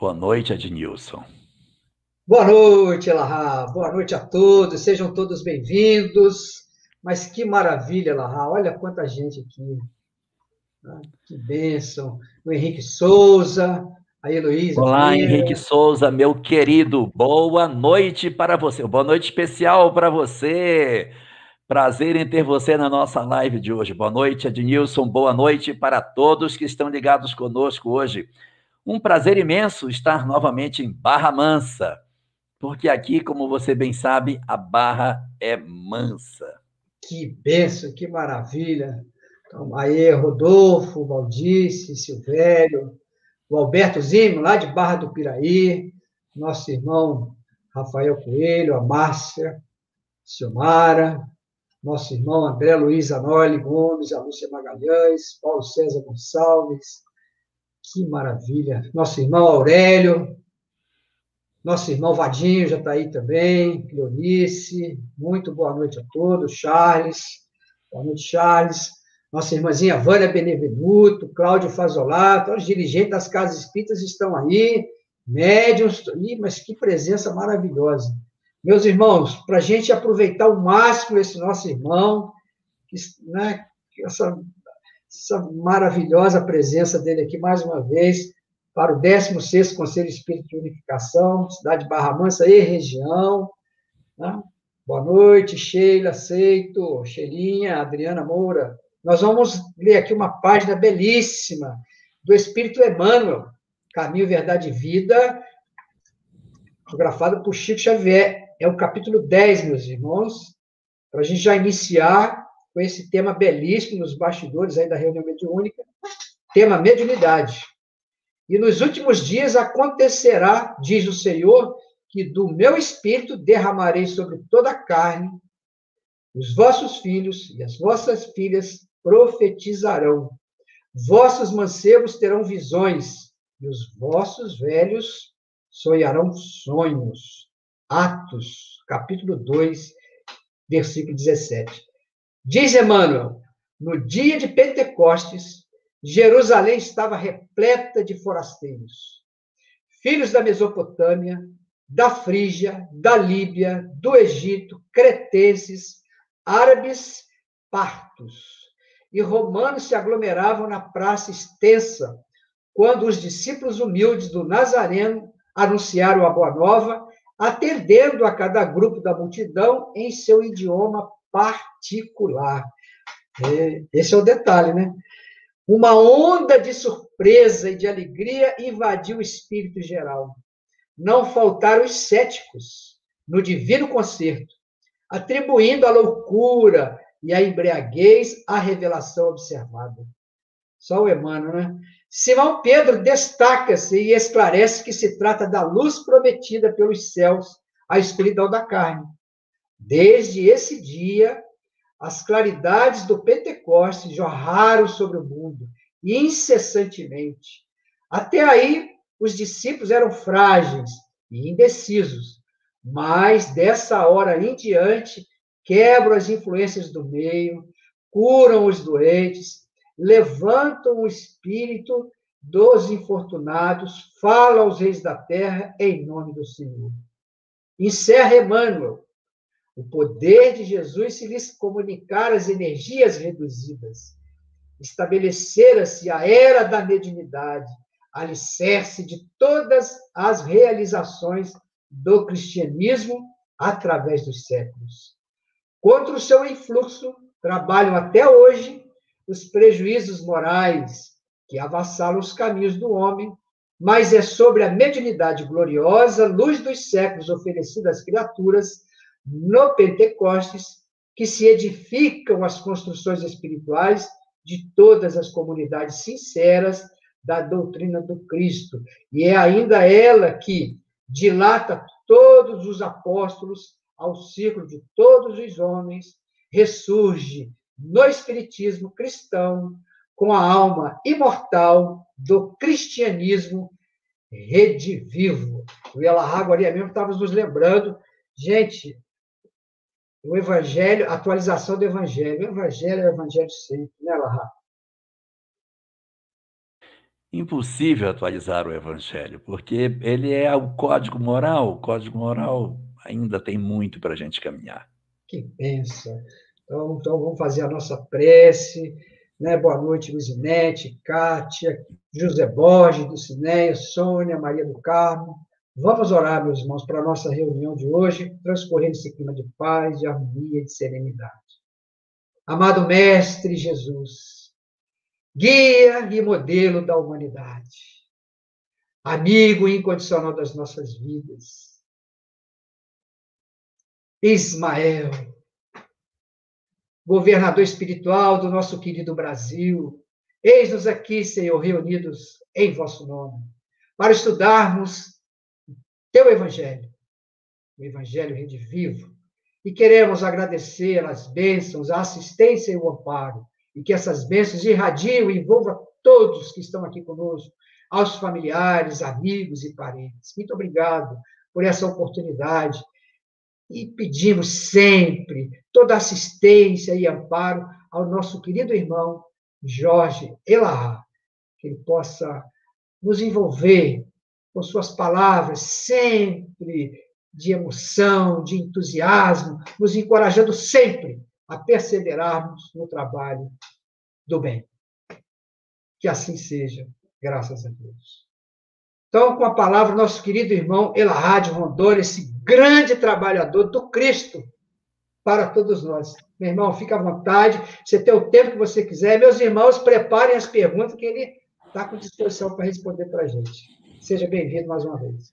Boa noite, Adnilson. Boa noite, Elahá. Boa noite a todos. Sejam todos bem-vindos. Mas que maravilha, Elahá. Olha quanta gente aqui. Ah, que bênção. O Henrique Souza, a Heloísa. Olá, Henrique Souza, meu querido. Boa noite para você. Boa noite especial para você. Prazer em ter você na nossa live de hoje. Boa noite, Adnilson. Boa noite para todos que estão ligados conosco hoje. Um prazer imenso estar novamente em Barra Mansa, porque aqui, como você bem sabe, a Barra é mansa. Que benção, que maravilha. Então, aí, Rodolfo, Valdice, Silvério, o Alberto Zimo, lá de Barra do Piraí, nosso irmão Rafael Coelho, a Márcia, Silmara, nosso irmão André Luiz Anoli Gomes, a Lúcia Magalhães, Paulo César Gonçalves, que maravilha. Nosso irmão Aurélio, nosso irmão Vadinho já está aí também, Cleonice, muito boa noite a todos, Charles, boa noite, Charles. Nossa irmãzinha Vânia Benevenuto, Cláudio Fazolato, os dirigentes das casas espíritas estão aí, médiums, mas que presença maravilhosa. Meus irmãos, para a gente aproveitar ao máximo esse nosso irmão, né, essa essa maravilhosa presença dele aqui mais uma vez para o 16º Conselho Espírita de Unificação, cidade de Barra Mansa e região. Né? Boa noite, Sheila, Aceito, Sheilinha, Adriana Moura. Nós vamos ler aqui uma página belíssima do Espírito Emmanuel, Caminho, Verdade e Vida, fotografada por Chico Xavier. É o capítulo 10, meus irmãos, para a gente já iniciar com esse tema belíssimo nos bastidores aí da reunião mediúnica, tema mediunidade. E nos últimos dias acontecerá, diz o Senhor, que do meu espírito derramarei sobre toda a carne, os vossos filhos e as vossas filhas profetizarão, vossos mancebos terão visões, e os vossos velhos sonharão sonhos. Atos, capítulo 2, versículo 17. Diz Emmanuel, no dia de Pentecostes, Jerusalém estava repleta de forasteiros, filhos da Mesopotâmia, da Frígia, da Líbia, do Egito, cretenses, árabes, partos. E romanos se aglomeravam na praça extensa, quando os discípulos humildes do Nazareno anunciaram a boa nova, atendendo a cada grupo da multidão em seu idioma particular. É, esse é o detalhe, né? Uma onda de surpresa e de alegria invadiu o espírito geral. Não faltaram os céticos no divino concerto, atribuindo a loucura e a embriaguez à revelação observada. Só o Emmanuel, né? Simão Pedro destaca-se e esclarece que se trata da luz prometida pelos céus à escuridão da carne, Desde esse dia, as claridades do Pentecostes jorraram sobre o mundo, incessantemente. Até aí, os discípulos eram frágeis e indecisos, mas dessa hora em diante, quebram as influências do meio, curam os doentes, levantam o espírito dos infortunados, falam aos reis da terra em nome do Senhor. Encerra Emmanuel, o poder de Jesus se lhes comunicar as energias reduzidas. Estabelecera-se a era da mediunidade, alicerce de todas as realizações do cristianismo através dos séculos. Contra o seu influxo, trabalham até hoje os prejuízos morais que avassalam os caminhos do homem, mas é sobre a mediunidade gloriosa, luz dos séculos oferecida às criaturas, no Pentecostes, que se edificam as construções espirituais de todas as comunidades sinceras da doutrina do Cristo. E é ainda ela que dilata todos os apóstolos ao círculo de todos os homens, ressurge no Espiritismo cristão com a alma imortal do cristianismo redivivo. O Elahá agora mesmo estava nos lembrando, gente, o Evangelho, a atualização do Evangelho. O Evangelho é o Evangelho sempre, né, Lahá? impossível atualizar o Evangelho, porque ele é o código moral. O código moral ainda tem muito para a gente caminhar. Que benção. Então, então, vamos fazer a nossa prece. Né? Boa noite, Luzinete, Kátia, José Borges, do Cineia, Sônia, Maria do Carmo. Vamos orar, meus irmãos, para a nossa reunião de hoje, transcorrendo esse clima de paz, de harmonia de serenidade. Amado Mestre Jesus, guia e modelo da humanidade, amigo incondicional das nossas vidas, Ismael, governador espiritual do nosso querido Brasil, eis-nos aqui, Senhor, reunidos em vosso nome, para estudarmos teu evangelho, o evangelho redivivo, e queremos agradecer as bênçãos, a assistência e o amparo, e que essas bênçãos irradiem e envolvam todos que estão aqui conosco, aos familiares, amigos e parentes. Muito obrigado por essa oportunidade. E pedimos sempre toda assistência e amparo ao nosso querido irmão Jorge Elahá, que ele possa nos envolver com suas palavras sempre de emoção, de entusiasmo, nos encorajando sempre a perseverarmos no trabalho do bem. Que assim seja, graças a Deus. Então, com a palavra, nosso querido irmão Elahad Rondor, esse grande trabalhador do Cristo para todos nós. Meu irmão, fica à vontade, você tem o tempo que você quiser. Meus irmãos, preparem as perguntas que ele está com disposição para responder para a gente. Seja bem-vindo mais uma vez.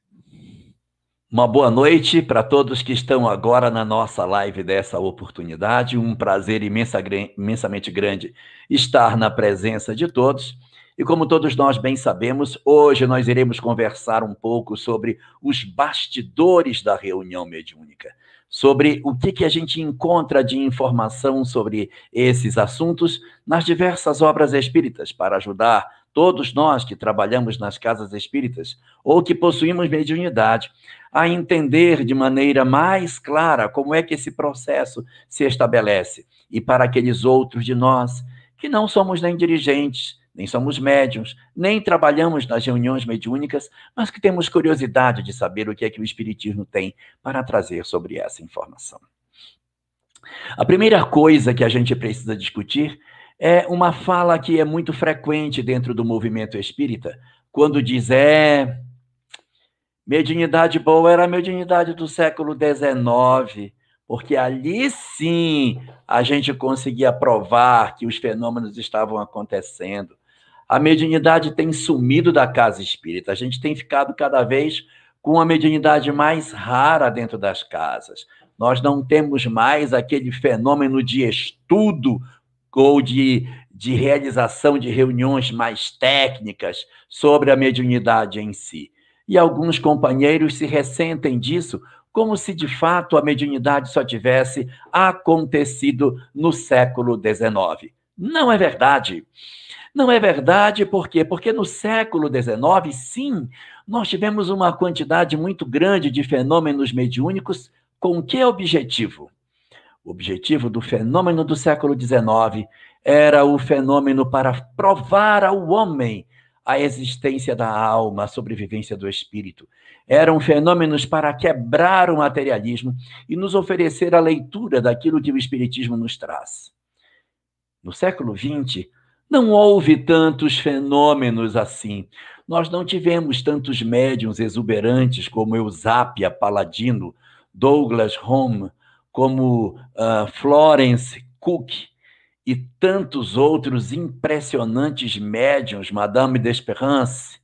Uma boa noite para todos que estão agora na nossa live dessa oportunidade. Um prazer imensa, imensamente grande estar na presença de todos. E como todos nós bem sabemos, hoje nós iremos conversar um pouco sobre os bastidores da reunião mediúnica, sobre o que, que a gente encontra de informação sobre esses assuntos nas diversas obras espíritas, para ajudar todos nós que trabalhamos nas casas espíritas ou que possuímos mediunidade a entender de maneira mais clara como é que esse processo se estabelece. E para aqueles outros de nós que não somos nem dirigentes, nem somos médiums, nem trabalhamos nas reuniões mediúnicas, mas que temos curiosidade de saber o que é que o Espiritismo tem para trazer sobre essa informação. A primeira coisa que a gente precisa discutir é uma fala que é muito frequente dentro do movimento espírita, quando diz é. Mediunidade boa era a mediunidade do século XIX, porque ali sim a gente conseguia provar que os fenômenos estavam acontecendo. A mediunidade tem sumido da casa espírita, a gente tem ficado cada vez com a mediunidade mais rara dentro das casas. Nós não temos mais aquele fenômeno de estudo ou de, de realização de reuniões mais técnicas sobre a mediunidade em si. E alguns companheiros se ressentem disso, como se de fato a mediunidade só tivesse acontecido no século XIX. Não é verdade. Não é verdade, por quê? Porque no século XIX, sim, nós tivemos uma quantidade muito grande de fenômenos mediúnicos com que objetivo? O objetivo do fenômeno do século XIX era o fenômeno para provar ao homem a existência da alma, a sobrevivência do espírito. Eram fenômenos para quebrar o materialismo e nos oferecer a leitura daquilo que o espiritismo nos traz. No século XX, não houve tantos fenômenos assim. Nós não tivemos tantos médiums exuberantes como Eusápia Paladino, Douglas Home, como uh, Florence Cook e tantos outros impressionantes médiums, Madame d'Esperance,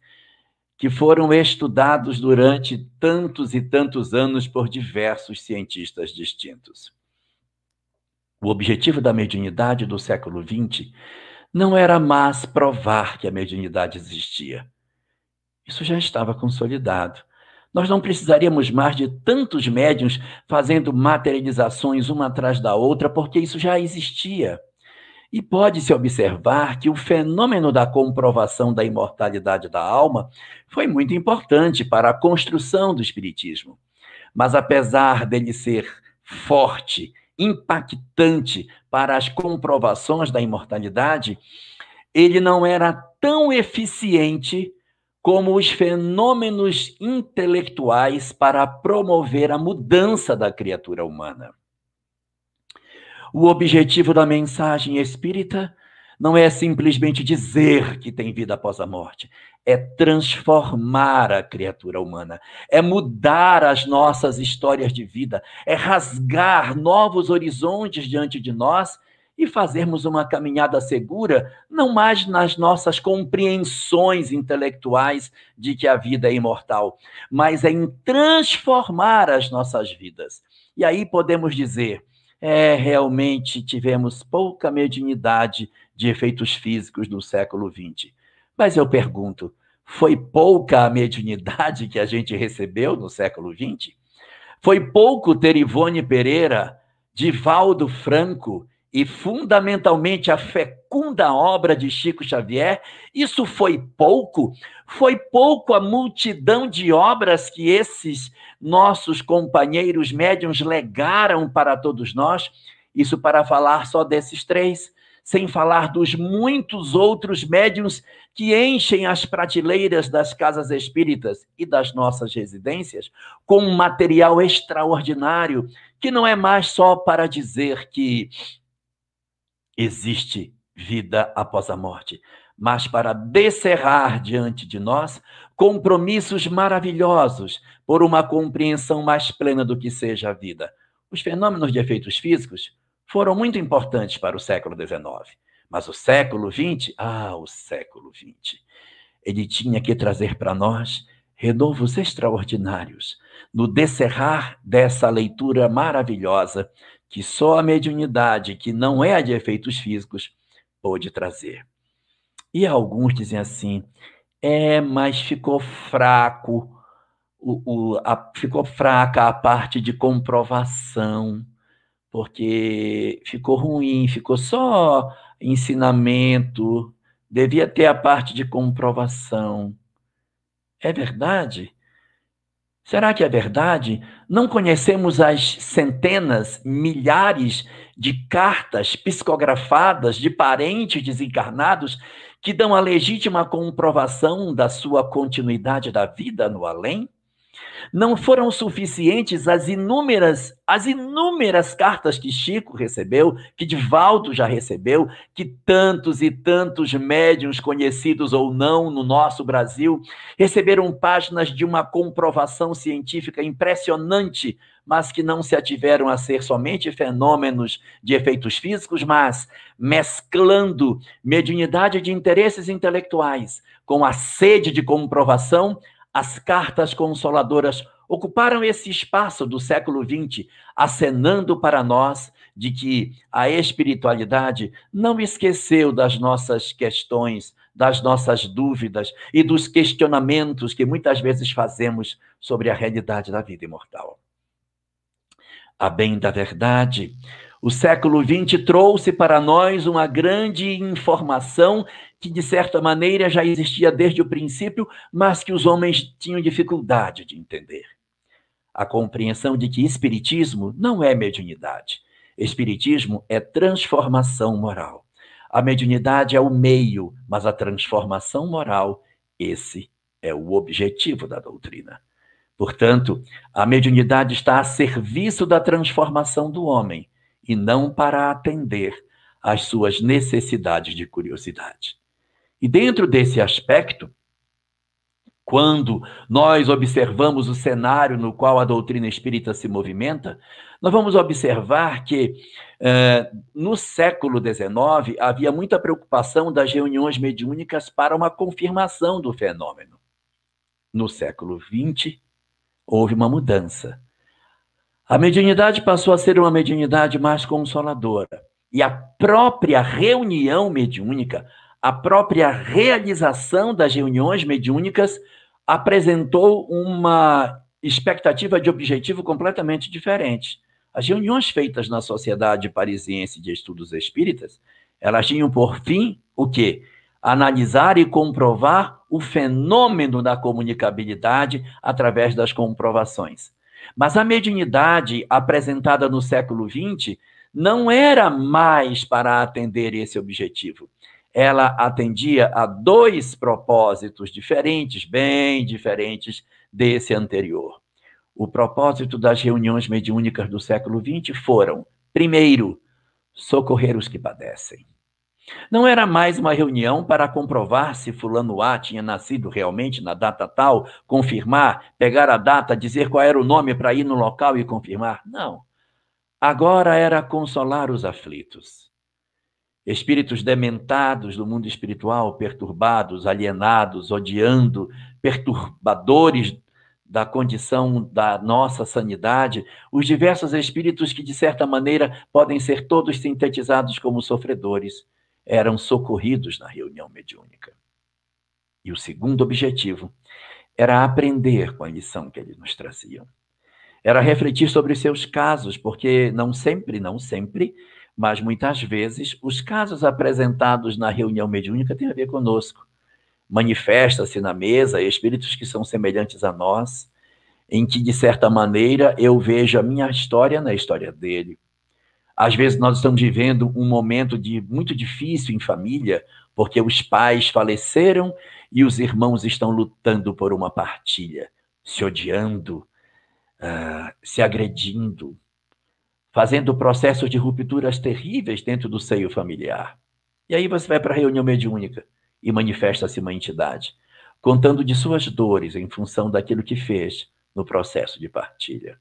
que foram estudados durante tantos e tantos anos por diversos cientistas distintos. O objetivo da mediunidade do século XX não era mais provar que a mediunidade existia. Isso já estava consolidado. Nós não precisaríamos mais de tantos médiums fazendo materializações uma atrás da outra, porque isso já existia. E pode-se observar que o fenômeno da comprovação da imortalidade da alma foi muito importante para a construção do Espiritismo. Mas apesar dele ser forte, impactante para as comprovações da imortalidade, ele não era tão eficiente como os fenômenos intelectuais para promover a mudança da criatura humana. O objetivo da mensagem espírita não é simplesmente dizer que tem vida após a morte, é transformar a criatura humana, é mudar as nossas histórias de vida, é rasgar novos horizontes diante de nós e fazermos uma caminhada segura, não mais nas nossas compreensões intelectuais de que a vida é imortal, mas em transformar as nossas vidas. E aí podemos dizer, é, realmente tivemos pouca mediunidade de efeitos físicos no século XX. Mas eu pergunto, foi pouca a mediunidade que a gente recebeu no século XX? Foi pouco ter Ivone Pereira, Divaldo Franco e fundamentalmente a fecunda obra de Chico Xavier, isso foi pouco? Foi pouco a multidão de obras que esses nossos companheiros médiums legaram para todos nós? Isso para falar só desses três, sem falar dos muitos outros médiums que enchem as prateleiras das casas espíritas e das nossas residências com um material extraordinário, que não é mais só para dizer que existe vida após a morte, mas para descerrar diante de nós compromissos maravilhosos por uma compreensão mais plena do que seja a vida. Os fenômenos de efeitos físicos foram muito importantes para o século XIX, mas o século XX, ah, o século XX, ele tinha que trazer para nós renovos extraordinários no descerrar dessa leitura maravilhosa que só a mediunidade, que não é a de efeitos físicos, pode trazer. E alguns dizem assim: é, mas ficou fraco, o, o, a, ficou fraca a parte de comprovação, porque ficou ruim, ficou só ensinamento, devia ter a parte de comprovação. É verdade? Será que é verdade? Não conhecemos as centenas, milhares de cartas psicografadas de parentes desencarnados que dão a legítima comprovação da sua continuidade da vida no além? Não foram suficientes as inúmeras, as inúmeras cartas que Chico recebeu, que Divaldo já recebeu, que tantos e tantos médiuns conhecidos ou não no nosso Brasil receberam páginas de uma comprovação científica impressionante, mas que não se ativeram a ser somente fenômenos de efeitos físicos, mas mesclando mediunidade de interesses intelectuais com a sede de comprovação, as cartas consoladoras ocuparam esse espaço do século XX, acenando para nós de que a espiritualidade não esqueceu das nossas questões, das nossas dúvidas e dos questionamentos que muitas vezes fazemos sobre a realidade da vida imortal. A bem da verdade, o século XX trouxe para nós uma grande informação que, de certa maneira, já existia desde o princípio, mas que os homens tinham dificuldade de entender. A compreensão de que Espiritismo não é mediunidade. Espiritismo é transformação moral. A mediunidade é o meio, mas a transformação moral, esse é o objetivo da doutrina. Portanto, a mediunidade está a serviço da transformação do homem e não para atender às suas necessidades de curiosidade. E dentro desse aspecto, quando nós observamos o cenário no qual a doutrina espírita se movimenta, nós vamos observar que eh, no século XIX havia muita preocupação das reuniões mediúnicas para uma confirmação do fenômeno. No século XX, houve uma mudança. A mediunidade passou a ser uma mediunidade mais consoladora. E a própria reunião mediúnica, a própria realização das reuniões mediúnicas apresentou uma expectativa de objetivo completamente diferente. As reuniões feitas na Sociedade Parisiense de Estudos Espíritas, elas tinham por fim o quê? Analisar e comprovar o fenômeno da comunicabilidade através das comprovações. Mas a mediunidade apresentada no século XX não era mais para atender esse objetivo. Ela atendia a dois propósitos diferentes, bem diferentes desse anterior. O propósito das reuniões mediúnicas do século XX foram, primeiro, socorrer os que padecem. Não era mais uma reunião para comprovar se Fulano A tinha nascido realmente na data tal, confirmar, pegar a data, dizer qual era o nome para ir no local e confirmar. Não. Agora era consolar os aflitos. Espíritos dementados do mundo espiritual, perturbados, alienados, odiando, perturbadores da condição da nossa sanidade, os diversos espíritos que, de certa maneira, podem ser todos sintetizados como sofredores eram socorridos na reunião mediúnica. E o segundo objetivo era aprender com a lição que eles nos traziam. Era refletir sobre seus casos, porque não sempre, não sempre, mas muitas vezes, os casos apresentados na reunião mediúnica têm a ver conosco. Manifesta-se na mesa espíritos que são semelhantes a nós, em que, de certa maneira, eu vejo a minha história na história dele. Às vezes nós estamos vivendo um momento de muito difícil em família, porque os pais faleceram e os irmãos estão lutando por uma partilha, se odiando, uh, se agredindo, fazendo processos de rupturas terríveis dentro do seio familiar. E aí você vai para a reunião mediúnica e manifesta-se uma entidade, contando de suas dores em função daquilo que fez no processo de partilha.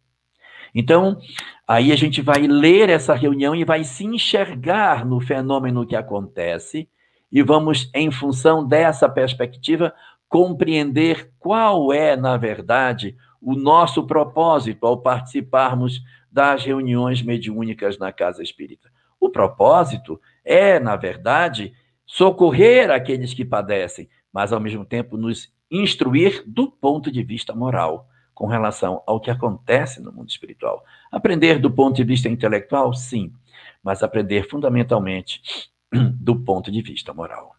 Então, aí a gente vai ler essa reunião e vai se enxergar no fenômeno que acontece e vamos, em função dessa perspectiva, compreender qual é, na verdade, o nosso propósito ao participarmos das reuniões mediúnicas na casa espírita. O propósito é, na verdade, socorrer aqueles que padecem, mas ao mesmo tempo nos instruir do ponto de vista moral com relação ao que acontece no mundo espiritual. Aprender do ponto de vista intelectual, sim, mas aprender fundamentalmente do ponto de vista moral.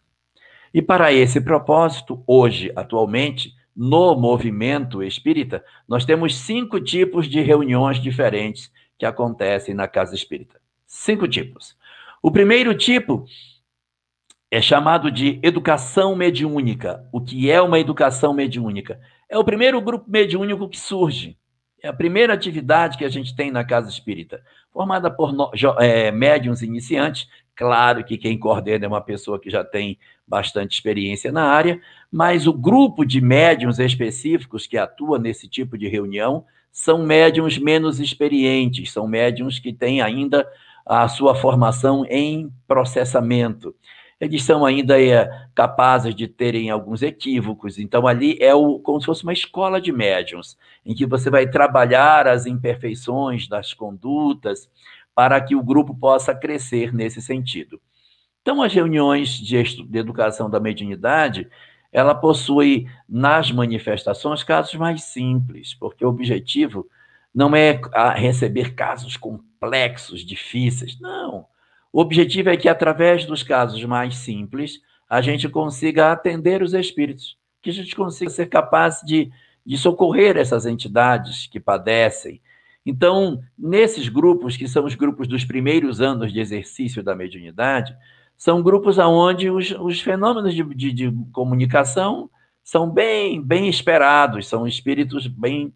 E para esse propósito, hoje, atualmente, no movimento espírita, nós temos cinco tipos de reuniões diferentes que acontecem na casa espírita. Cinco tipos. O primeiro tipo é chamado de educação mediúnica. O que é uma educação mediúnica? É o primeiro grupo mediúnico que surge. É a primeira atividade que a gente tem na casa espírita, formada por é, médiums iniciantes. Claro que quem coordena é uma pessoa que já tem bastante experiência na área, mas o grupo de médiums específicos que atua nesse tipo de reunião são médiums menos experientes, são médiums que têm ainda a sua formação em processamento eles são ainda é, capazes de terem alguns equívocos. Então, ali é o, como se fosse uma escola de médiums, em que você vai trabalhar as imperfeições das condutas para que o grupo possa crescer nesse sentido. Então, as reuniões de, de educação da mediunidade, ela possui nas manifestações casos mais simples, porque o objetivo não é receber casos complexos, difíceis, não. O objetivo é que, através dos casos mais simples, a gente consiga atender os espíritos, que a gente consiga ser capaz de, de socorrer essas entidades que padecem. Então, nesses grupos, que são os grupos dos primeiros anos de exercício da mediunidade, são grupos onde os, os fenômenos de, de, de comunicação são bem, bem esperados, são espíritos bem,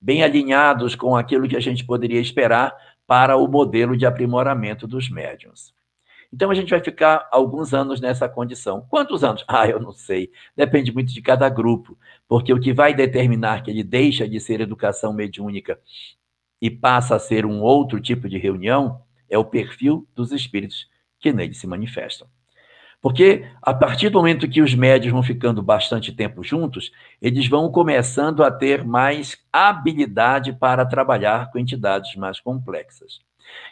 bem alinhados com aquilo que a gente poderia esperar para o modelo de aprimoramento dos médiums. Então a gente vai ficar alguns anos nessa condição. Quantos anos? Ah, eu não sei. Depende muito de cada grupo, porque o que vai determinar que ele deixa de ser educação mediúnica e passa a ser um outro tipo de reunião é o perfil dos espíritos que nele se manifestam. Porque a partir do momento que os médios vão ficando bastante tempo juntos, eles vão começando a ter mais habilidade para trabalhar com entidades mais complexas.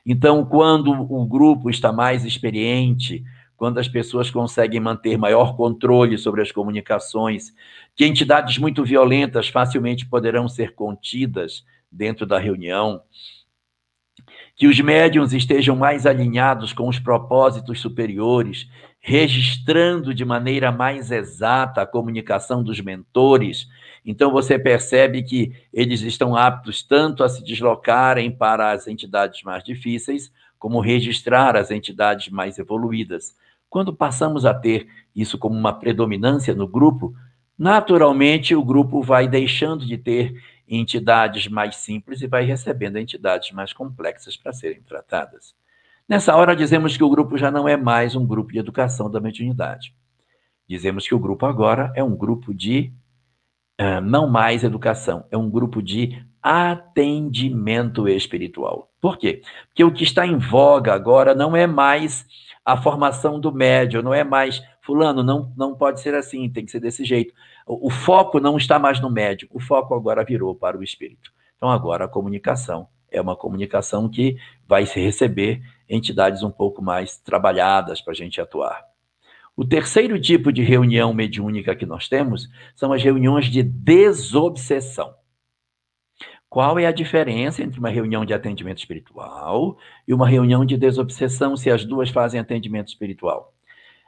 Então, quando o grupo está mais experiente, quando as pessoas conseguem manter maior controle sobre as comunicações, que entidades muito violentas facilmente poderão ser contidas dentro da reunião, que os médiums estejam mais alinhados com os propósitos superiores, registrando de maneira mais exata a comunicação dos mentores. Então você percebe que eles estão aptos tanto a se deslocarem para as entidades mais difíceis, como registrar as entidades mais evoluídas, Quando passamos a ter isso como uma predominância no grupo, naturalmente o grupo vai deixando de ter entidades mais simples e vai recebendo entidades mais complexas para serem tratadas. Nessa hora, dizemos que o grupo já não é mais um grupo de educação da mediunidade. Dizemos que o grupo agora é um grupo de uh, não mais educação, é um grupo de atendimento espiritual. Por quê? Porque o que está em voga agora não é mais a formação do médium, não é mais fulano, não, não pode ser assim, tem que ser desse jeito. O, foco não está mais no médium, o foco agora virou para o espírito. Então agora a comunicação é uma comunicação que vai se receber entidades um pouco mais trabalhadas para a gente atuar. O terceiro tipo de reunião mediúnica que nós temos são as reuniões de desobsessão. Qual é a diferença entre uma reunião de atendimento espiritual e uma reunião de desobsessão, se as duas fazem atendimento espiritual?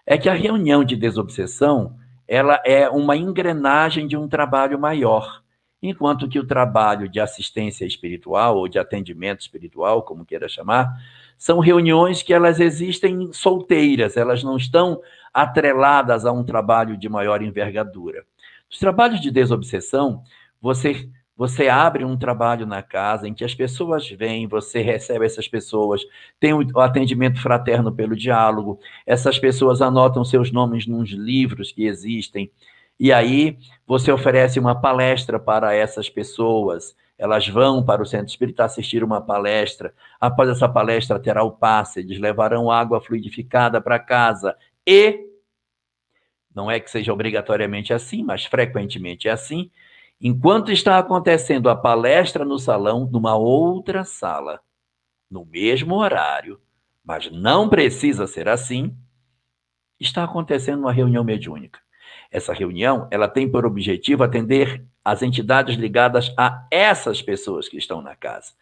É que a reunião de desobsessão, ela é uma engrenagem de um trabalho maior, enquanto que o trabalho de assistência espiritual ou de atendimento espiritual, como queira chamar, são reuniões que elas existem solteiras, elas não estão atreladas a um trabalho de maior envergadura. Os trabalhos de desobsessão, você você abre um trabalho na casa em que as pessoas vêm, você recebe essas pessoas, tem o atendimento fraterno pelo diálogo, essas pessoas anotam seus nomes nos livros que existem, e aí você oferece uma palestra para essas pessoas. Elas vão para o centro espírita assistir uma palestra. Após essa palestra, terá o passe, eles levarão água fluidificada para casa e não é que seja obrigatoriamente assim, mas frequentemente é assim. Enquanto está acontecendo a palestra no salão, numa outra sala, no mesmo horário, mas não precisa ser assim, está acontecendo uma reunião mediúnica. Essa reunião, ela tem por objetivo atender as entidades ligadas a essas pessoas que estão na casa.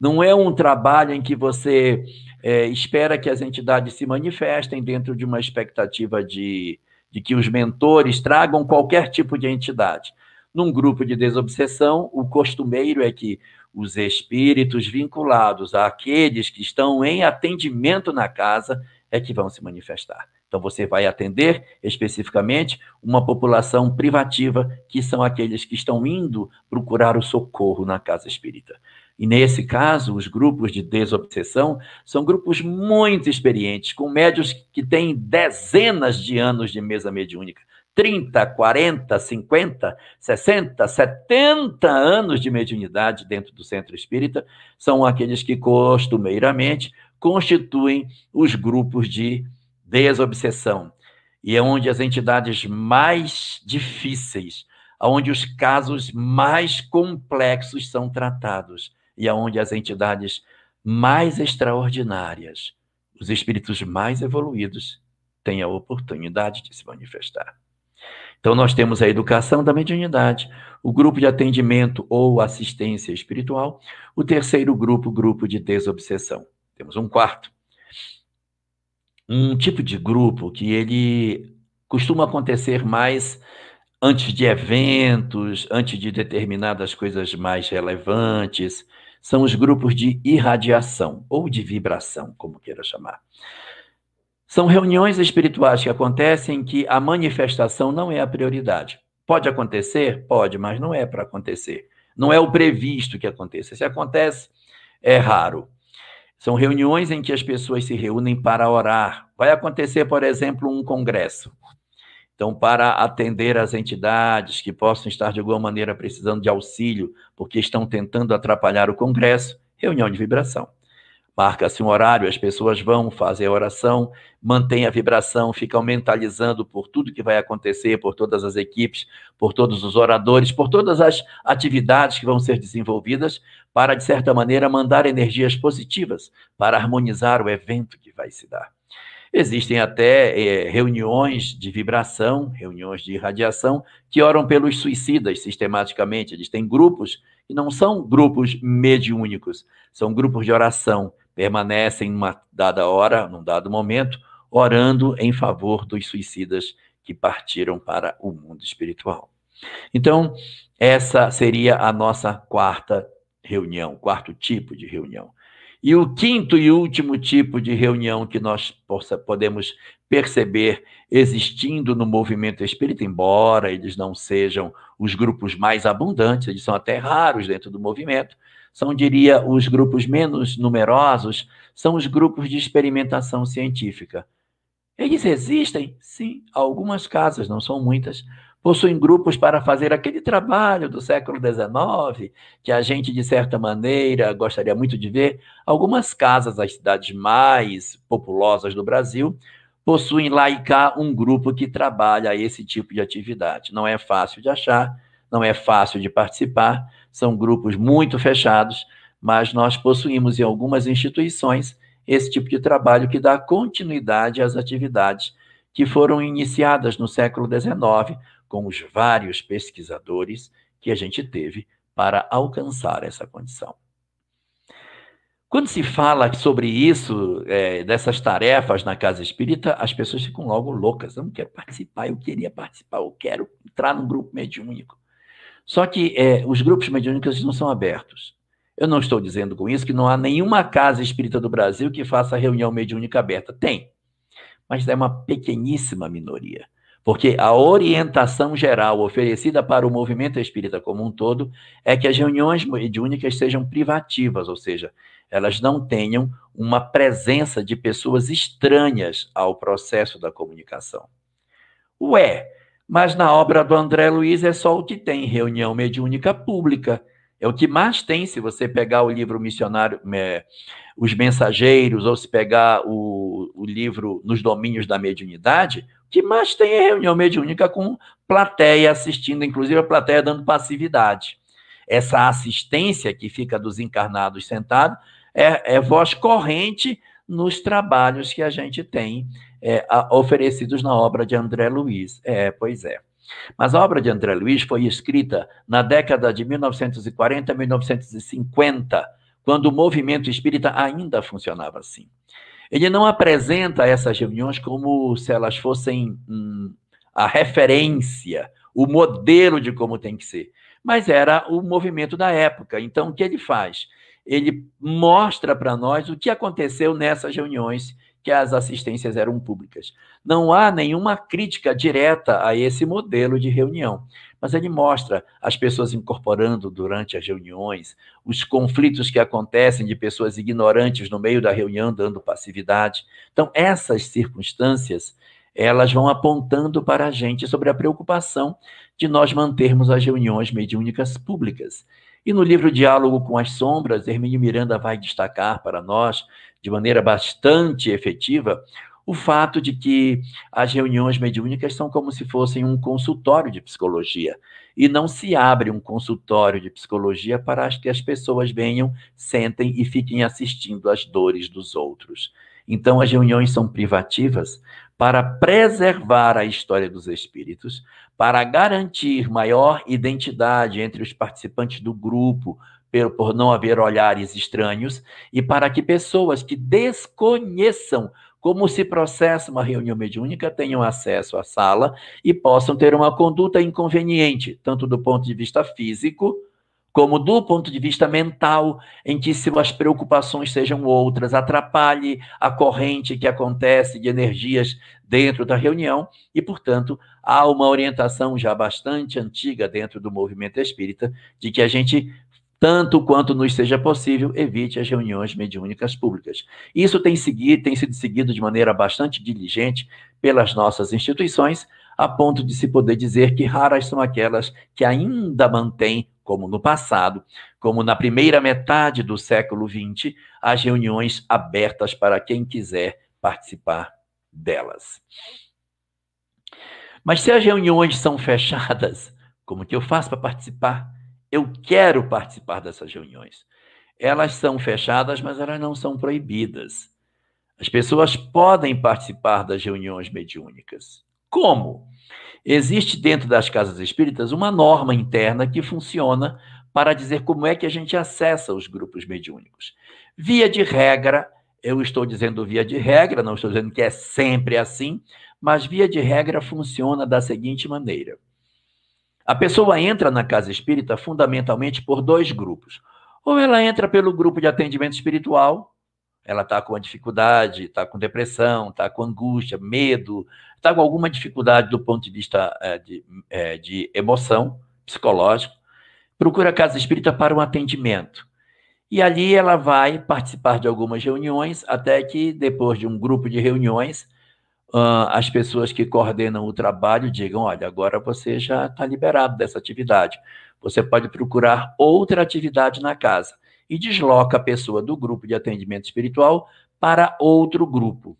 Não é um trabalho em que você é, espera que as entidades se manifestem dentro de uma expectativa de, de que os mentores tragam qualquer tipo de entidade. Num grupo de desobsessão, o costumeiro é que os espíritos vinculados àqueles que estão em atendimento na casa é que vão se manifestar. Então, você vai atender especificamente uma população privativa, que são aqueles que estão indo procurar o socorro na casa espírita. E nesse caso, os grupos de desobsessão são grupos muito experientes, com médios que têm dezenas de anos de mesa mediúnica. 30, 40, 50, 60, 70 anos de mediunidade dentro do centro espírita são aqueles que costumeiramente constituem os grupos de desobsessão. E é onde as entidades mais difíceis, onde os casos mais complexos são tratados e aonde as entidades mais extraordinárias, os espíritos mais evoluídos, têm a oportunidade de se manifestar. Então, nós temos a educação da mediunidade, o grupo de atendimento ou assistência espiritual, o terceiro grupo, grupo de desobsessão. Temos um quarto, um tipo de grupo que ele costuma acontecer mais antes de eventos, antes de determinadas coisas mais relevantes, são os grupos de irradiação ou de vibração, como queira chamar. São reuniões espirituais que acontecem em que a manifestação não é a prioridade. Pode acontecer? Pode, mas não é para acontecer. Não é o previsto que aconteça. Se acontece, é raro. São reuniões em que as pessoas se reúnem para orar. Vai acontecer, por exemplo, um congresso. Então, para atender as entidades que possam estar de alguma maneira precisando de auxílio, porque estão tentando atrapalhar o Congresso, reunião de vibração. Marca-se um horário, as pessoas vão fazer a oração, mantém a vibração, ficam mentalizando por tudo que vai acontecer, por todas as equipes, por todos os oradores, por todas as atividades que vão ser desenvolvidas, para, de certa maneira, mandar energias positivas para harmonizar o evento que vai se dar. Existem até é, reuniões de vibração, reuniões de radiação, que oram pelos suicidas sistematicamente. Eles têm grupos que não são grupos mediúnicos, são grupos de oração. Permanecem numa dada hora, num dado momento, orando em favor dos suicidas que partiram para o mundo espiritual. Então, essa seria a nossa quarta reunião, quarto tipo de reunião. E o quinto e último tipo de reunião que nós possa, podemos perceber existindo no movimento espírita, embora eles não sejam os grupos mais abundantes, eles são até raros dentro do movimento, são, diria, os grupos menos numerosos, são os grupos de experimentação científica. Eles existem? Sim, algumas casas, não são muitas, possuem grupos para fazer aquele trabalho do século XIX, que a gente, de certa maneira, gostaria muito de ver. Algumas casas das cidades mais populosas do Brasil possuem lá e cá um grupo que trabalha esse tipo de atividade. Não é fácil de achar, não é fácil de participar, são grupos muito fechados, mas nós possuímos em algumas instituições esse tipo de trabalho que dá continuidade às atividades que foram iniciadas no século XIX com os vários pesquisadores que a gente teve para alcançar essa condição. Quando se fala sobre isso, é, dessas tarefas na casa espírita, as pessoas ficam logo loucas. Eu não quero participar, eu queria participar, eu quero entrar num grupo mediúnico. Só que é, os grupos mediúnicos não são abertos. Eu não estou dizendo com isso que não há nenhuma casa espírita do Brasil que faça reunião mediúnica aberta. Tem, mas é uma pequeníssima minoria. Porque a orientação geral oferecida para o movimento espírita como um todo é que as reuniões mediúnicas sejam privativas, ou seja, elas não tenham uma presença de pessoas estranhas ao processo da comunicação. Ué, mas na obra do André Luiz é só o que tem reunião mediúnica pública. É o que mais tem, se você pegar o livro Missionário, é, Os Mensageiros, ou se pegar o, o livro Nos Domínios da Mediunidade, que mais tem é reunião mediúnica com plateia assistindo, inclusive a plateia dando passividade. Essa assistência que fica dos encarnados sentados é, é voz corrente nos trabalhos que a gente tem é, a, oferecidos na obra de André Luiz. É, pois é. Mas a obra de André Luiz foi escrita na década de 1940 1950, quando o movimento espírita ainda funcionava assim. Ele não apresenta essas reuniões como se elas fossem hum, a referência, o modelo de como tem que ser. Mas era o movimento da época. Então, o que ele faz? Ele mostra para nós o que aconteceu nessas reuniões que as assistências eram públicas. Não há nenhuma crítica direta a esse modelo de reunião mas ele mostra as pessoas incorporando durante as reuniões, os conflitos que acontecem de pessoas ignorantes no meio da reunião dando passividade. Então, essas circunstâncias, elas vão apontando para a gente sobre a preocupação de nós mantermos as reuniões mediúnicas públicas. E no livro Diálogo com as Sombras, Hermínio Miranda vai destacar para nós, de maneira bastante efetiva, o fato de que as reuniões mediúnicas são como se fossem um consultório de psicologia. E não se abre um consultório de psicologia para que as pessoas venham, sentem e fiquem assistindo às dores dos outros. Então, as reuniões são privativas para preservar a história dos espíritos, para garantir maior identidade entre os participantes do grupo, por não haver olhares estranhos, e para que pessoas que desconheçam como se processa uma reunião mediúnica, tenham acesso à sala e possam ter uma conduta inconveniente, tanto do ponto de vista físico, como do ponto de vista mental, em que se as preocupações sejam outras, atrapalhe a corrente que acontece de energias dentro da reunião, e, portanto, há uma orientação já bastante antiga dentro do movimento espírita de que a gente tanto quanto nos seja possível, evite as reuniões mediúnicas públicas. Isso tem, seguido, tem sido seguido de maneira bastante diligente pelas nossas instituições, a ponto de se poder dizer que raras são aquelas que ainda mantêm, como no passado, como na primeira metade do século XX, as reuniões abertas para quem quiser participar delas. Mas se as reuniões são fechadas, como que eu faço para participar? Eu quero participar dessas reuniões. Elas são fechadas, mas elas não são proibidas. As pessoas podem participar das reuniões mediúnicas. Como? Existe dentro das casas espíritas uma norma interna que funciona para dizer como é que a gente acessa os grupos mediúnicos. Via de regra, eu estou dizendo via de regra, não estou dizendo que é sempre assim, mas via de regra funciona da seguinte maneira: a pessoa entra na casa espírita fundamentalmente por dois grupos. Ou ela entra pelo grupo de atendimento espiritual, ela está com uma dificuldade, está com depressão, está com angústia, medo, está com alguma dificuldade do ponto de vista é, de, é, de emoção, psicológico, procura a casa espírita para um atendimento. E ali ela vai participar de algumas reuniões, até que depois de um grupo de reuniões, uh, as pessoas que coordenam o trabalho digam: olha, agora você já está liberado dessa atividade. Você pode procurar outra atividade na casa e desloca a pessoa do grupo de atendimento espiritual para outro grupo.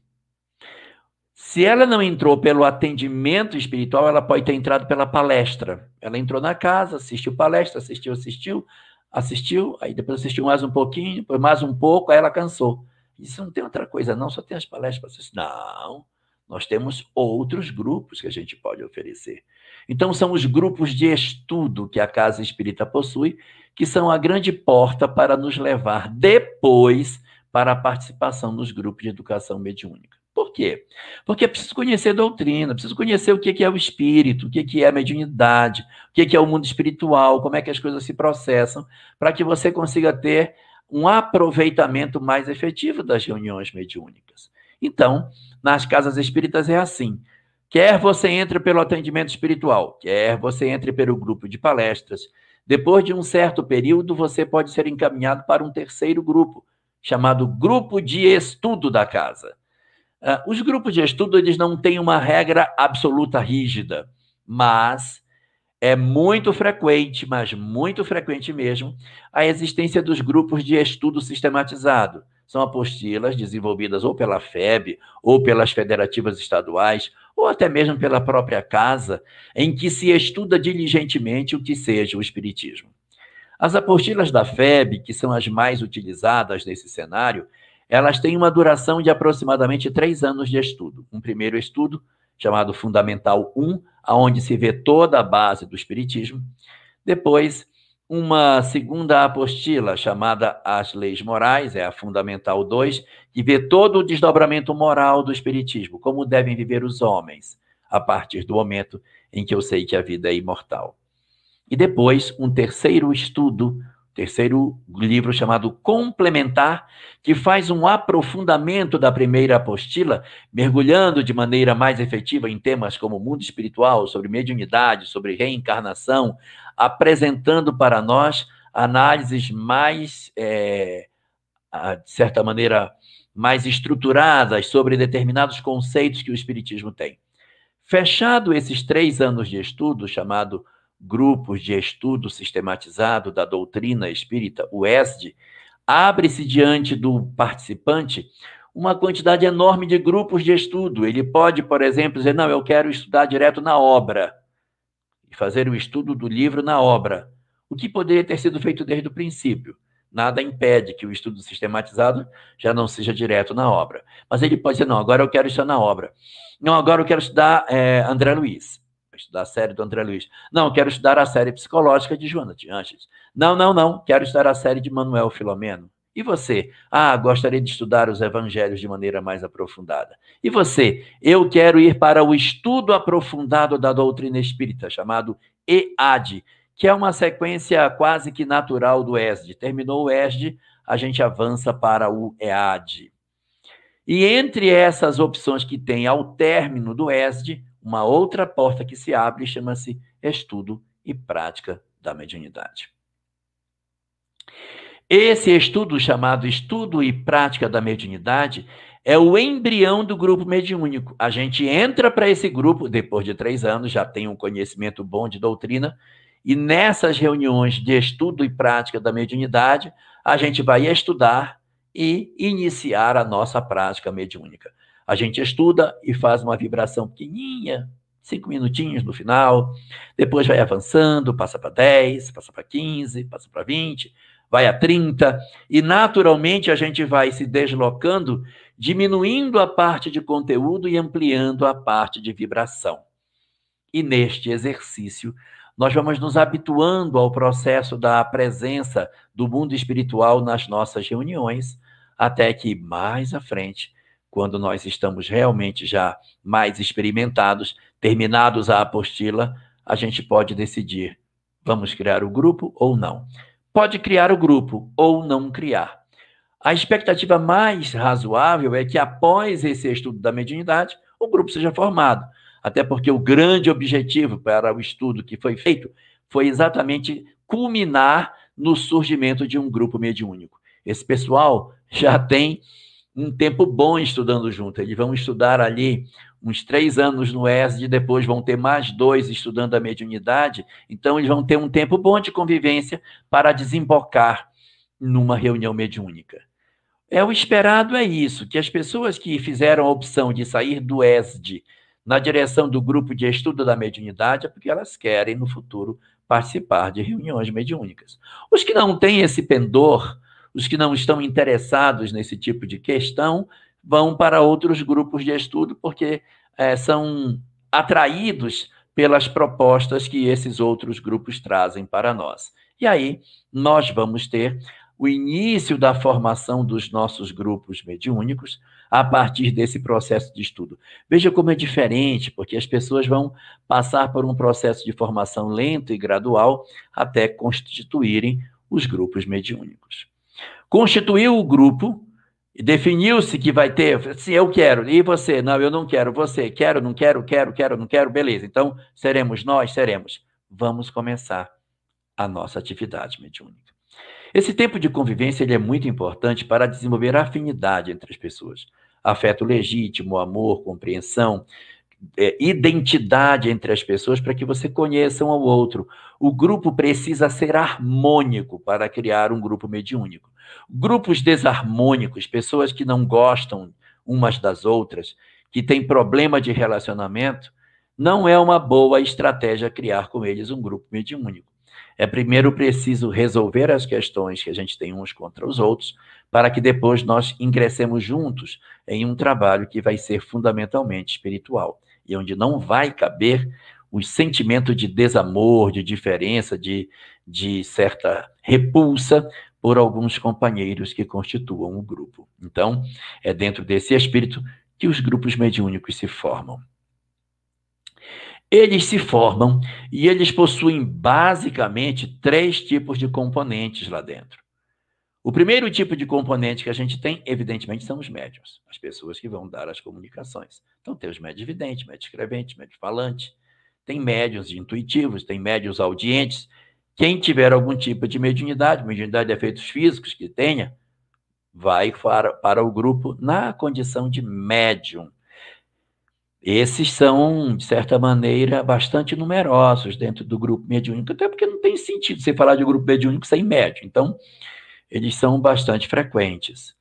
Se ela não entrou pelo atendimento espiritual, ela pode ter entrado pela palestra. Ela entrou na casa, assistiu palestra, assistiu, assistiu, assistiu, aí depois assistiu mais um pouquinho, depois mais um pouco, aí ela cansou. Isso não tem outra coisa, não, só tem as palestras assistir. Não, nós temos outros grupos que a gente pode oferecer. Então, são os grupos de estudo que a Casa Espírita possui, que são a grande porta para nos levar depois para a participação nos grupos de educação mediúnica. Por quê? Porque é preciso conhecer doutrina, preciso conhecer o que é o espírito, o que é a mediunidade, o que é o mundo espiritual, como é que as coisas se processam, para que você consiga ter um aproveitamento mais efetivo das reuniões mediúnicas. Então, nas casas espíritas é assim. Quer você entre pelo atendimento espiritual, quer você entre pelo grupo de palestras, depois de um certo período, você pode ser encaminhado para um terceiro grupo, chamado grupo de estudo da casa. Uh, os grupos de estudo eles não têm uma regra absoluta rígida, mas é muito frequente, mas muito frequente mesmo, a existência dos grupos de estudo sistematizado. São apostilas desenvolvidas ou pela FEB, ou pelas federativas estaduais, ou até mesmo pela própria casa, em que se estuda diligentemente o que seja o Espiritismo. As apostilas da FEB, que são as mais utilizadas nesse cenário, elas têm uma duração de aproximadamente três anos de estudo. Um primeiro estudo, chamado Fundamental 1, aonde se vê toda a base do Espiritismo. Depois, uma segunda apostila chamada As Leis Morais, é a Fundamental 2, que vê todo o desdobramento moral do Espiritismo, como devem viver os homens, a partir do momento em que eu sei que a vida é imortal. E depois, um terceiro estudo, terceiro livro chamado Complementar, que faz um aprofundamento da primeira apostila, mergulhando de maneira mais efetiva em temas como mundo espiritual, sobre mediunidade, sobre reencarnação, apresentando para nós análises mais, é, de certa maneira, mais estruturadas sobre determinados conceitos que o Espiritismo tem. Fechado esses três anos de estudo, chamado Grupos de Estudo Sistematizado da Doutrina Espírita, o ESD, abre-se diante do participante uma quantidade enorme de grupos de estudo. Ele pode, por exemplo, dizer: Não, eu quero estudar direto na obra e fazer o estudo do livro na obra, o que poderia ter sido feito desde o princípio. Nada impede que o estudo sistematizado já não seja direto na obra. Mas ele pode dizer, não, agora eu quero estudar na obra. Não, agora eu quero estudar é, André Luiz. Estudar a série do André Luiz. Não, quero estudar a série psicológica de Joana de Anches. Não, não, não, quero estudar a série de Manuel Filomeno. E você? Ah, gostaria de estudar os evangelhos de maneira mais aprofundada. E você? Eu quero ir para o estudo aprofundado da doutrina espírita, chamado EAD, que é uma sequência quase que natural do ESD. Terminou o ESD, a gente avança para o EAD. E entre essas opções que tem ao término do ESD, uma outra porta que se abre chama-se estudo e prática da mediunidade. Esse estudo, chamado Estudo e Prática da Mediunidade, é o embrião do grupo mediúnico. A gente entra para esse grupo, depois de três anos, já tem um conhecimento bom de doutrina, e nessas reuniões de estudo e prática da mediunidade, a gente vai estudar e iniciar a nossa prática mediúnica. A gente estuda e faz uma vibração pequenininha, cinco minutinhos no final, depois vai avançando, passa para 10, passa para 15, passa para 20, vai a 30, e naturalmente a gente vai se deslocando, diminuindo a parte de conteúdo e ampliando a parte de vibração. E neste exercício, nós vamos nos habituando ao processo da presença do mundo espiritual nas nossas reuniões, até que mais à frente, quando nós estamos realmente já mais experimentados, terminados a apostila, a gente pode decidir: vamos criar o grupo ou não? Pode criar o grupo ou não criar. A expectativa mais razoável é que após esse estudo da mediunidade, o grupo seja formado. Até porque o grande objetivo para o estudo que foi feito foi exatamente culminar no surgimento de um grupo mediúnico. Esse pessoal já tem um tempo bom estudando junto. Eles vão estudar ali uns três anos no ESD, depois vão ter mais dois estudando a mediunidade. Então, eles vão ter um tempo bom de convivência para desembocar numa reunião mediúnica. É o esperado é isso, que as pessoas que fizeram a opção de sair do ESD na direção do grupo de estudo da mediunidade é porque elas querem no futuro participar de reuniões mediúnicas. Os que não têm esse pendor, os que não estão interessados nesse tipo de questão, vão para outros grupos de estudo porque é, são atraídos pelas propostas que esses outros grupos trazem para nós. E aí nós vamos ter o início da formação dos nossos grupos mediúnicos a partir desse processo de estudo. Veja como é diferente, porque as pessoas vão passar por um processo de formação lento e gradual até constituírem os grupos mediúnicos. Constituiu o grupo, definiu-se que vai ter, se eu quero, e você, não, eu não quero, você, quero, não quero, quero, quero, não quero, beleza. Então, seremos nós, seremos. Vamos começar a nossa atividade mediúnica. Esse tempo de convivência ele é muito importante para desenvolver afinidade entre as pessoas. Afeto legítimo, amor, compreensão, é, identidade entre as pessoas para que você conheça um ao outro. O grupo precisa ser harmônico para criar um grupo mediúnico. Grupos desarmônicos, pessoas que não gostam umas das outras, que têm problema de relacionamento, não é uma boa estratégia criar com eles um grupo mediúnico. É primeiro preciso resolver as questões que a gente tem uns contra os outros, para que depois nós ingressemos juntos em um trabalho que vai ser fundamentalmente espiritual e onde não vai caber o sentimento de desamor, de diferença, de, de certa repulsa por alguns companheiros que constituam o grupo. Então, é dentro desse espírito que os grupos mediúnicos se formam. Eles se formam e eles possuem basicamente três tipos de componentes lá dentro. O primeiro tipo de componente que a gente tem, evidentemente, são os médios, as pessoas que vão dar as comunicações. Então, tem os médios videntes, médios escreventes, médios falantes, tem médios intuitivos, tem médios audientes. Quem tiver algum tipo de mediunidade, mediunidade de efeitos físicos que tenha, vai para, para o grupo na condição de médium. Esses são, de certa maneira, bastante numerosos dentro do grupo mediúnico, até porque não tem sentido você falar de grupo mediúnico sem médium. Então, eles são bastante frequentes.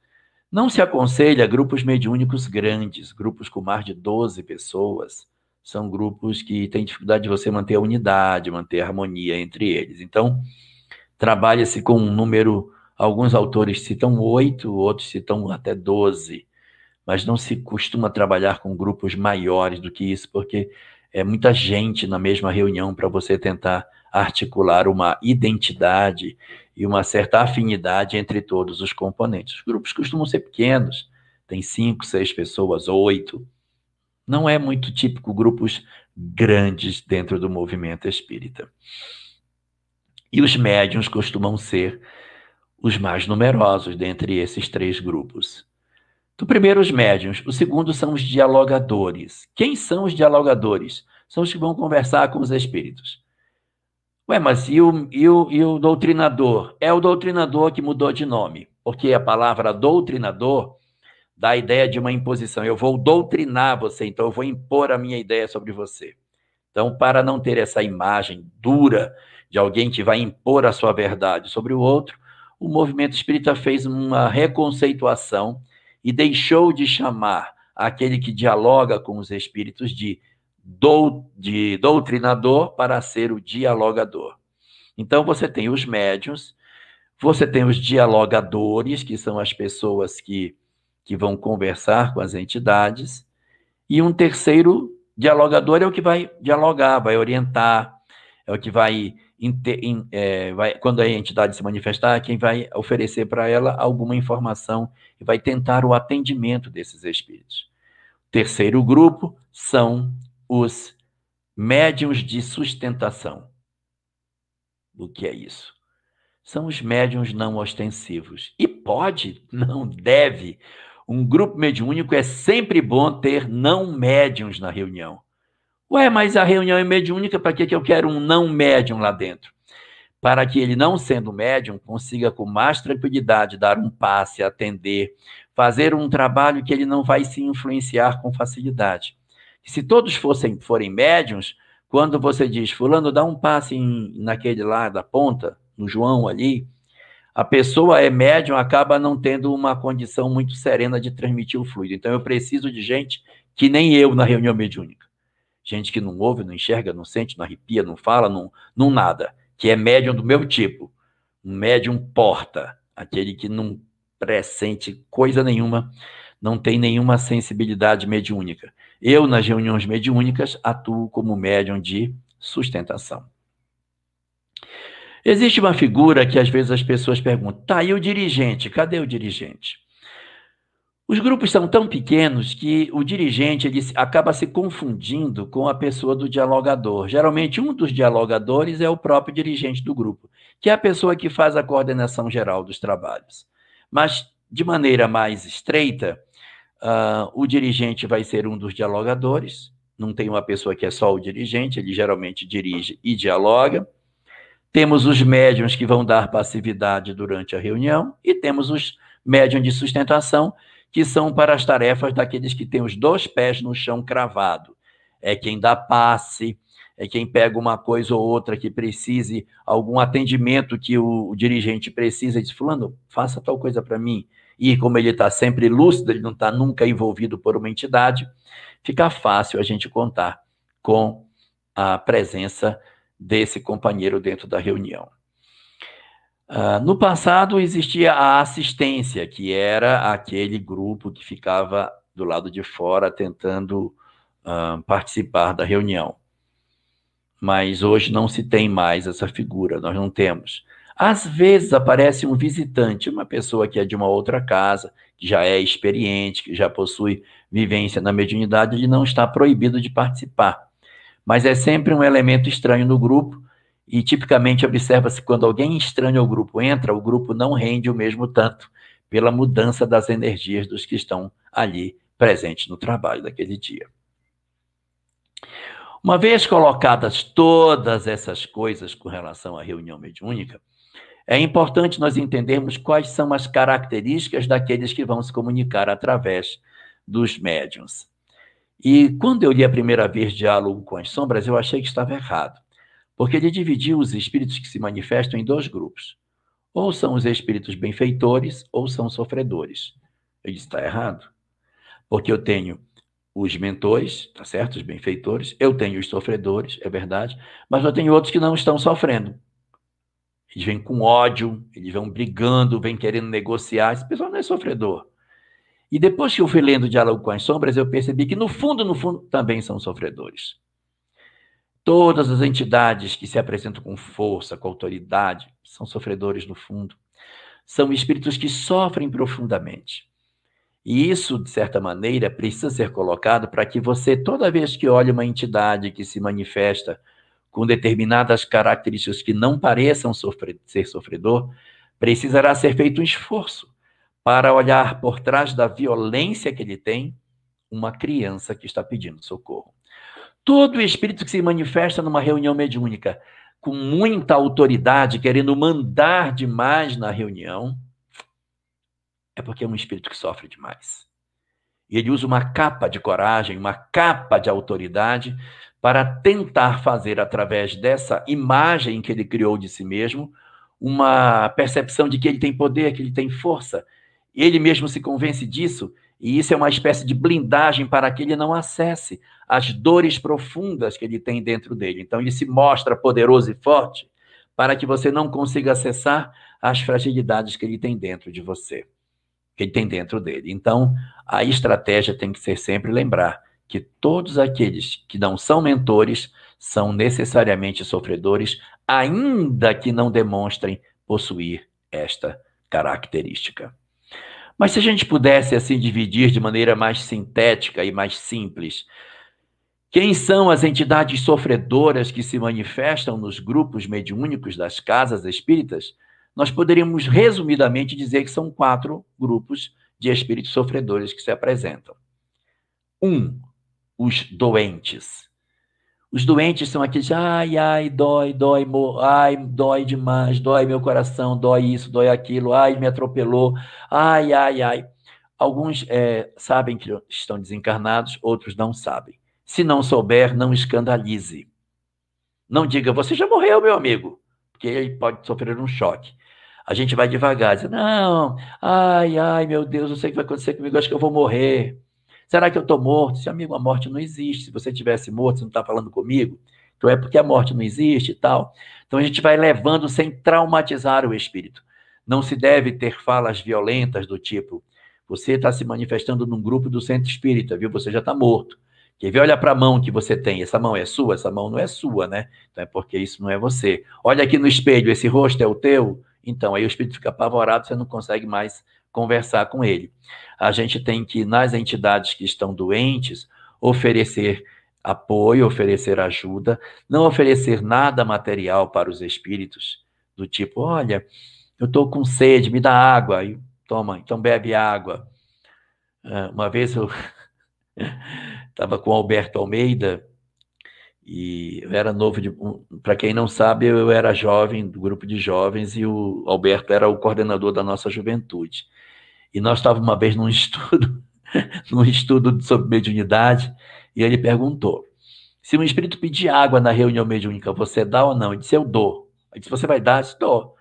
Não se aconselha grupos mediúnicos grandes, grupos com mais de 12 pessoas. São grupos que têm dificuldade de você manter a unidade, manter a harmonia entre eles. Então, trabalha-se com um número, alguns autores citam oito, outros citam até 12 mas não se costuma trabalhar com grupos maiores do que isso, porque é muita gente na mesma reunião para você tentar articular uma identidade e uma certa afinidade entre todos os componentes. Os grupos costumam ser pequenos, tem cinco, seis pessoas, oito. Não é muito típico grupos grandes dentro do movimento espírita. E os médiums costumam ser os mais numerosos dentre esses três grupos. Do primeiro, os médiums. O segundo são os dialogadores. Quem são os dialogadores? São os que vão conversar com os espíritos. Ué, mas e o, e o, e o doutrinador? É o doutrinador que mudou de nome, porque a palavra doutrinador dá a ideia de uma imposição. Eu vou doutrinar você, então eu vou impor a minha ideia sobre você. Então, para não ter essa imagem dura de alguém que vai impor a sua verdade sobre o outro, o movimento espírita fez uma reconceituação e deixou de chamar aquele que dialoga com os espíritos de, dou, de doutrinador para ser o dialogador. Então você tem os médiums, você tem os dialogadores, que são as pessoas que, que vão conversar com as entidades, e um terceiro dialogador é o que vai dialogar, vai orientar, é o que vai é, vai, quando a entidade se manifestar, quem vai oferecer para ela alguma informação e vai tentar o atendimento desses espíritos. O terceiro grupo são os médiums de sustentação. O que é isso? São os médiums não ostensivos. E Pode? Não deve. Um grupo mediúnico é sempre bom ter não médiums na reunião. Ué, mas a reunião é mediúnica, para que, eu quero um não médium lá dentro? Para que ele, não sendo médium, consiga com mais tranquilidade dar um passe, atender, fazer um trabalho que ele não vai se influenciar com facilidade. Se todos fossem forem médiums, quando você diz, fulano, dá um passe em, naquele lá da ponta, no João ali, a pessoa é médium, acaba não tendo uma condição muito serena de transmitir o fluido. Então, eu preciso de gente que nem eu na reunião mediúnica. Gente que não ouve, não enxerga, não sente, não arrepia, não fala, não, não nada. Que é médium do meu tipo. Um médium porta. Aquele que não pressente coisa nenhuma, não tem nenhuma sensibilidade mediúnica. Eu, nas reuniões mediúnicas, atuo como médium de sustentação. Existe uma figura que às vezes as pessoas perguntam: tá, e o dirigente? Cadê o dirigente? Os grupos são tão pequenos que o dirigente ele acaba se confundindo com a pessoa do dialogador. Geralmente, um dos dialogadores é o próprio dirigente do grupo, que é a pessoa que faz a coordenação geral dos trabalhos. Mas, de maneira mais estreita, Uh, o dirigente vai ser um dos dialogadores, não tem uma pessoa que é só o dirigente, ele geralmente dirige e dialoga. Temos os médiums que vão dar passividade durante a reunião e temos os médiums de sustentação, que são para as tarefas daqueles que têm os dois pés no chão cravado. É quem dá passe, é quem pega uma coisa ou outra que precise, algum atendimento que o, o dirigente precisa, e diz: Fulano, faça tal coisa para mim e como ele está sempre lúcido, ele não está nunca envolvido por uma entidade, fica fácil a gente contar com a presença desse companheiro dentro da reunião. Uh, no passado existia a assistência, que era aquele grupo que ficava do lado de fora tentando uh, participar da reunião. Mas hoje não se tem mais essa figura, nós não temos. Às vezes aparece um visitante, uma pessoa que é de uma outra casa, que já é experiente, que já possui vivência na mediunidade, ele não está proibido de participar. Mas é sempre um elemento estranho no grupo, e tipicamente observa-se quando alguém estranho ao grupo entra, o grupo não rende o mesmo tanto pela mudança das energias dos que estão ali presentes no trabalho daquele dia. Uma vez colocadas todas essas coisas com relação à reunião mediúnica, é importante nós entendermos quais são as características daqueles que vão se comunicar através dos médiums. E quando eu li a primeira vez Diálogo com as Sombras, eu achei que estava errado, porque ele dividiu os espíritos que se manifestam em dois grupos. Ou são os espíritos benfeitores, ou são sofredores. Ele está errado, porque eu tenho os mentores, tá certo? Os benfeitores, eu tenho os sofredores, é verdade, mas eu tenho outros que não estão sofrendo. Eles vêm com ódio, eles vão brigando, vêm querendo negociar. Esse pessoal não é sofredor. E depois que eu fui lendo Diálogo com as Sombras, eu percebi que, no fundo, no fundo, também são sofredores. Todas as entidades que se apresentam com força, com autoridade, são sofredores no fundo. São espíritos que sofrem profundamente. E isso, de certa maneira, precisa ser colocado para que você, toda vez que olhe uma entidade que se manifesta com determinadas características que não pareçam ser sofredor, precisará ser feito um esforço para olhar por trás da violência que ele tem uma criança que está pedindo socorro. Todo espírito que se manifesta numa reunião mediúnica com muita autoridade, querendo mandar demais na reunião, é porque é um espírito que sofre demais. E ele usa uma capa de coragem, uma capa de autoridade para tentar fazer, através dessa imagem que ele criou de si mesmo, uma percepção de que ele tem poder, que ele tem força. Ele mesmo se convence disso, e isso é uma espécie de blindagem para que ele não acesse as dores profundas que ele tem dentro dele. Então, ele se mostra poderoso e forte para que você não consiga acessar as fragilidades que ele tem dentro de você, que ele tem dentro dele. Então, a estratégia tem que ser sempre lembrar que todos aqueles que não são mentores são necessariamente sofredores, ainda que não demonstrem possuir esta característica. Mas se a gente pudesse assim dividir de maneira mais sintética e mais simples, quem são as entidades sofredoras que se manifestam nos grupos mediúnicos das casas espíritas? nós poderíamos resumidamente dizer que são quatro grupos de espíritos sofredores que se apresentam. Um, os doentes. Os doentes são aqueles, ai, ai, dói, dói, ai, dói demais, dói meu coração, dói isso, dói aquilo, ai, me atropelou, ai, ai, ai. Alguns é, sabem que estão desencarnados, outros não sabem. Se não souber, não escandalize. Não diga, você já morreu, meu amigo, porque ele pode sofrer um choque. A gente vai devagar, diz, não, ai, ai, meu Deus, não sei o que vai acontecer comigo, acho que eu vou morrer. Será que eu estou morto? Se, amigo, a morte não existe. Se você tivesse morto, você não está falando comigo? Então é porque a morte não existe e tal. Então a gente vai levando sem traumatizar o espírito. Não se deve ter falas violentas do tipo: você está se manifestando num grupo do centro espírita, viu? Você já está morto. Quer ver? Olha para a mão que você tem. Essa mão é sua? Essa mão não é sua, né? Então é porque isso não é você. Olha aqui no espelho, esse rosto é o teu? Então aí o espírito fica apavorado, você não consegue mais conversar com ele. A gente tem que, nas entidades que estão doentes, oferecer apoio, oferecer ajuda, não oferecer nada material para os espíritos, do tipo, olha, eu estou com sede, me dá água, e toma, então bebe água. Ah, uma vez eu estava com Alberto Almeida, e eu era novo, para quem não sabe, eu era jovem, do grupo de jovens, e o Alberto era o coordenador da nossa juventude. E nós estávamos uma vez num estudo, num estudo sobre mediunidade, e ele perguntou: se um espírito pedir água na reunião mediúnica, você dá ou não? Ele disse: eu dou. Ele disse: você vai dar? Eu disse: dou.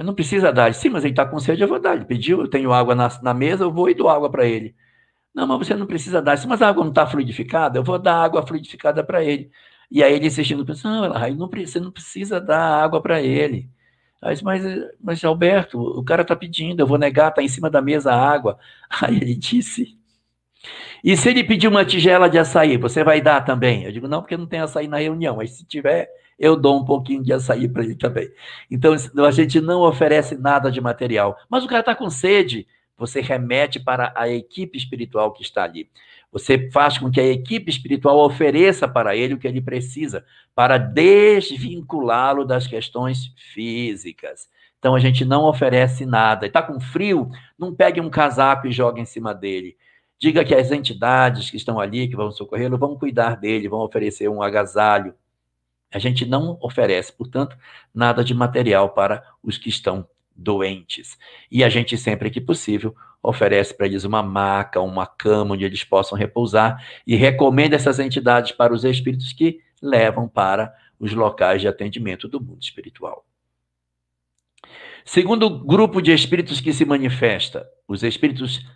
Mas não precisa dar. Disse, Sim, mas ele está com sede, eu vou dar. Ele pediu, eu tenho água na, na mesa, eu vou e dou água para ele. Não, mas você não precisa dar. Disse, mas a água não está fluidificada? Eu vou dar água fluidificada para ele. E aí ele insistindo, não, ela, não, você não precisa dar água para ele. Aí disse, mas, mas Alberto, o cara está pedindo, eu vou negar, está em cima da mesa a água. Aí ele disse, e se ele pedir uma tigela de açaí, você vai dar também? Eu digo, não, porque não tem açaí na reunião, mas se tiver, eu dou um pouquinho de açaí para ele também. Então, a gente não oferece nada de material. Mas o cara está com sede, você remete para a equipe espiritual que está ali. Você faz com que a equipe espiritual ofereça para ele o que ele precisa, para desvinculá-lo das questões físicas. Então a gente não oferece nada. Está com frio? Não pegue um casaco e jogue em cima dele. Diga que as entidades que estão ali, que vão socorrê-lo, vão cuidar dele, vão oferecer um agasalho. A gente não oferece, portanto, nada de material para os que estão doentes. E a gente, sempre que possível, oferece para eles uma maca, uma cama onde eles possam repousar e recomenda essas entidades para os espíritos que levam para os locais de atendimento do mundo espiritual. Segundo grupo de espíritos que se manifesta, os espíritos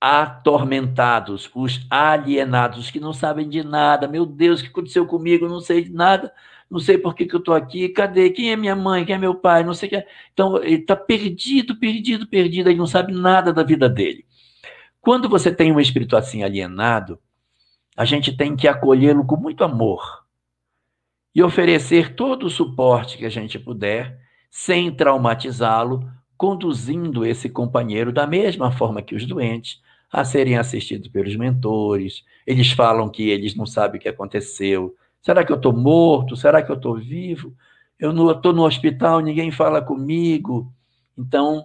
atormentados, os alienados, que não sabem de nada. Meu Deus, o que aconteceu comigo? Não sei de nada não sei por que, que eu estou aqui, cadê? Quem é minha mãe? Quem é meu pai? Não sei o que. Então, ele está perdido, perdido, perdido, ele não sabe nada da vida dele. Quando você tem um espírito assim alienado, a gente tem que acolhê-lo com muito amor e oferecer todo o suporte que a gente puder, sem traumatizá-lo, conduzindo esse companheiro da mesma forma que os doentes a serem assistidos pelos mentores. Eles falam que eles não sabem o que aconteceu, Será que eu estou morto? Será que eu estou vivo? Eu estou no hospital, ninguém fala comigo. Então,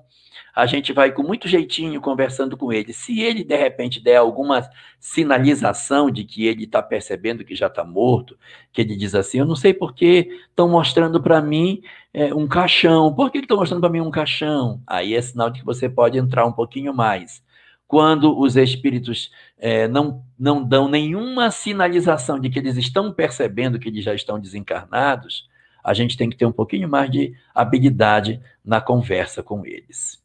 a gente vai com muito jeitinho conversando com ele. Se ele, de repente, der alguma sinalização de que ele está percebendo que já está morto, que ele diz assim: Eu não sei por que estão mostrando para mim é, um caixão. Por que estão mostrando para mim um caixão? Aí é sinal de que você pode entrar um pouquinho mais quando os espíritos é, não, não dão nenhuma sinalização de que eles estão percebendo que eles já estão desencarnados, a gente tem que ter um pouquinho mais de habilidade na conversa com eles.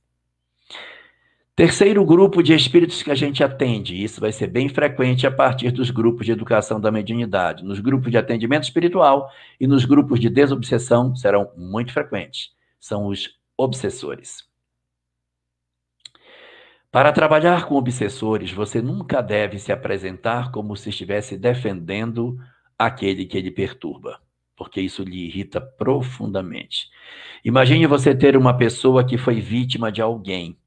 Terceiro grupo de espíritos que a gente atende, isso vai ser bem frequente a partir dos grupos de educação da mediunidade. Nos grupos de atendimento espiritual e nos grupos de desobsessão serão muito frequentes. São os obsessores. Para trabalhar com obsessores, você nunca deve se apresentar como se estivesse defendendo aquele que ele perturba, porque isso lhe irrita profundamente. Imagine você ter uma pessoa que foi vítima de alguém.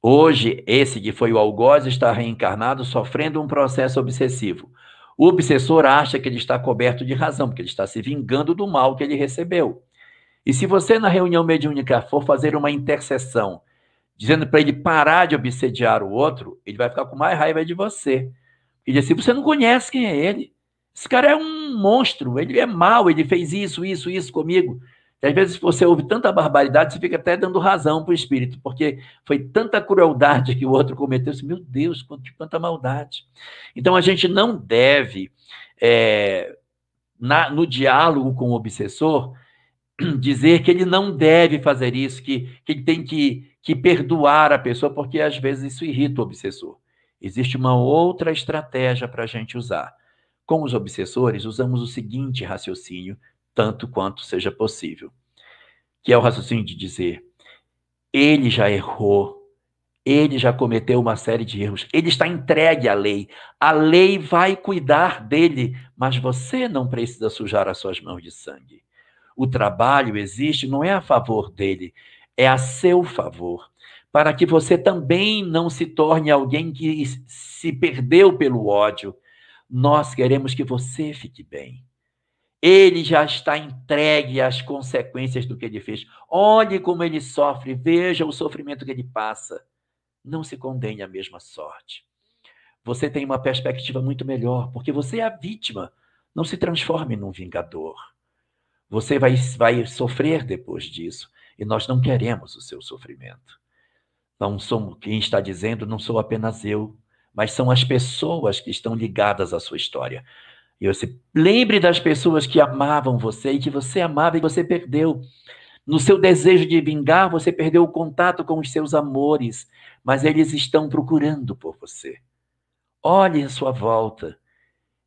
Hoje, esse que foi o algoz está reencarnado sofrendo um processo obsessivo. O obsessor acha que ele está coberto de razão, porque ele está se vingando do mal que ele recebeu. E se você, na reunião mediúnica, for fazer uma intercessão, dizendo para ele parar de obsediar o outro, ele vai ficar com mais raiva de você. Ele diz assim: você não conhece quem é ele. Esse cara é um monstro, ele é mau, ele fez isso, isso, isso comigo. E às vezes você ouve tanta barbaridade, você fica até dando razão para o espírito, porque foi tanta crueldade que o outro cometeu. Meu Deus, quanta maldade. Então a gente não deve, é, na, no diálogo com o obsessor, dizer que ele não deve fazer isso, que, que ele tem que, que perdoar a pessoa, porque às vezes isso irrita o obsessor. Existe uma outra estratégia para a gente usar. Com os obsessores, usamos o seguinte raciocínio, tanto quanto seja possível, que é o raciocínio de dizer: ele já errou, ele já cometeu uma série de erros, ele está entregue à lei, a lei vai cuidar dele, mas você não precisa sujar as suas mãos de sangue. O trabalho existe não é a favor dele, é a seu favor, para que você também não se torne alguém que se perdeu pelo ódio. Nós queremos que você fique bem. Ele já está entregue às consequências do que ele fez. Olhe como ele sofre, veja o sofrimento que ele passa. Não se condene à mesma sorte. Você tem uma perspectiva muito melhor, porque você é a vítima. Não se transforme num vingador. Você vai, vai sofrer depois disso. E nós não queremos o seu sofrimento. Não somos, quem está dizendo não sou apenas eu, mas são as pessoas que estão ligadas à sua história. E você lembre das pessoas que amavam você e que você amava e você perdeu. No seu desejo de vingar, você perdeu o contato com os seus amores, mas eles estão procurando por você. Olhe à sua volta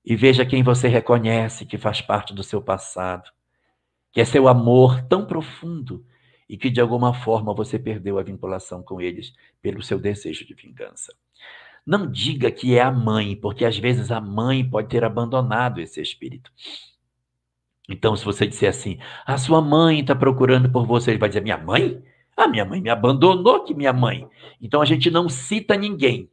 e veja quem você reconhece que faz parte do seu passado que é seu amor tão profundo e que de alguma forma você perdeu a vinculação com eles pelo seu desejo de vingança. Não diga que é a mãe, porque às vezes a mãe pode ter abandonado esse espírito. Então, se você disser assim, a sua mãe está procurando por você, ele vai dizer, minha mãe? Ah, minha mãe me abandonou, que minha mãe. Então a gente não cita ninguém.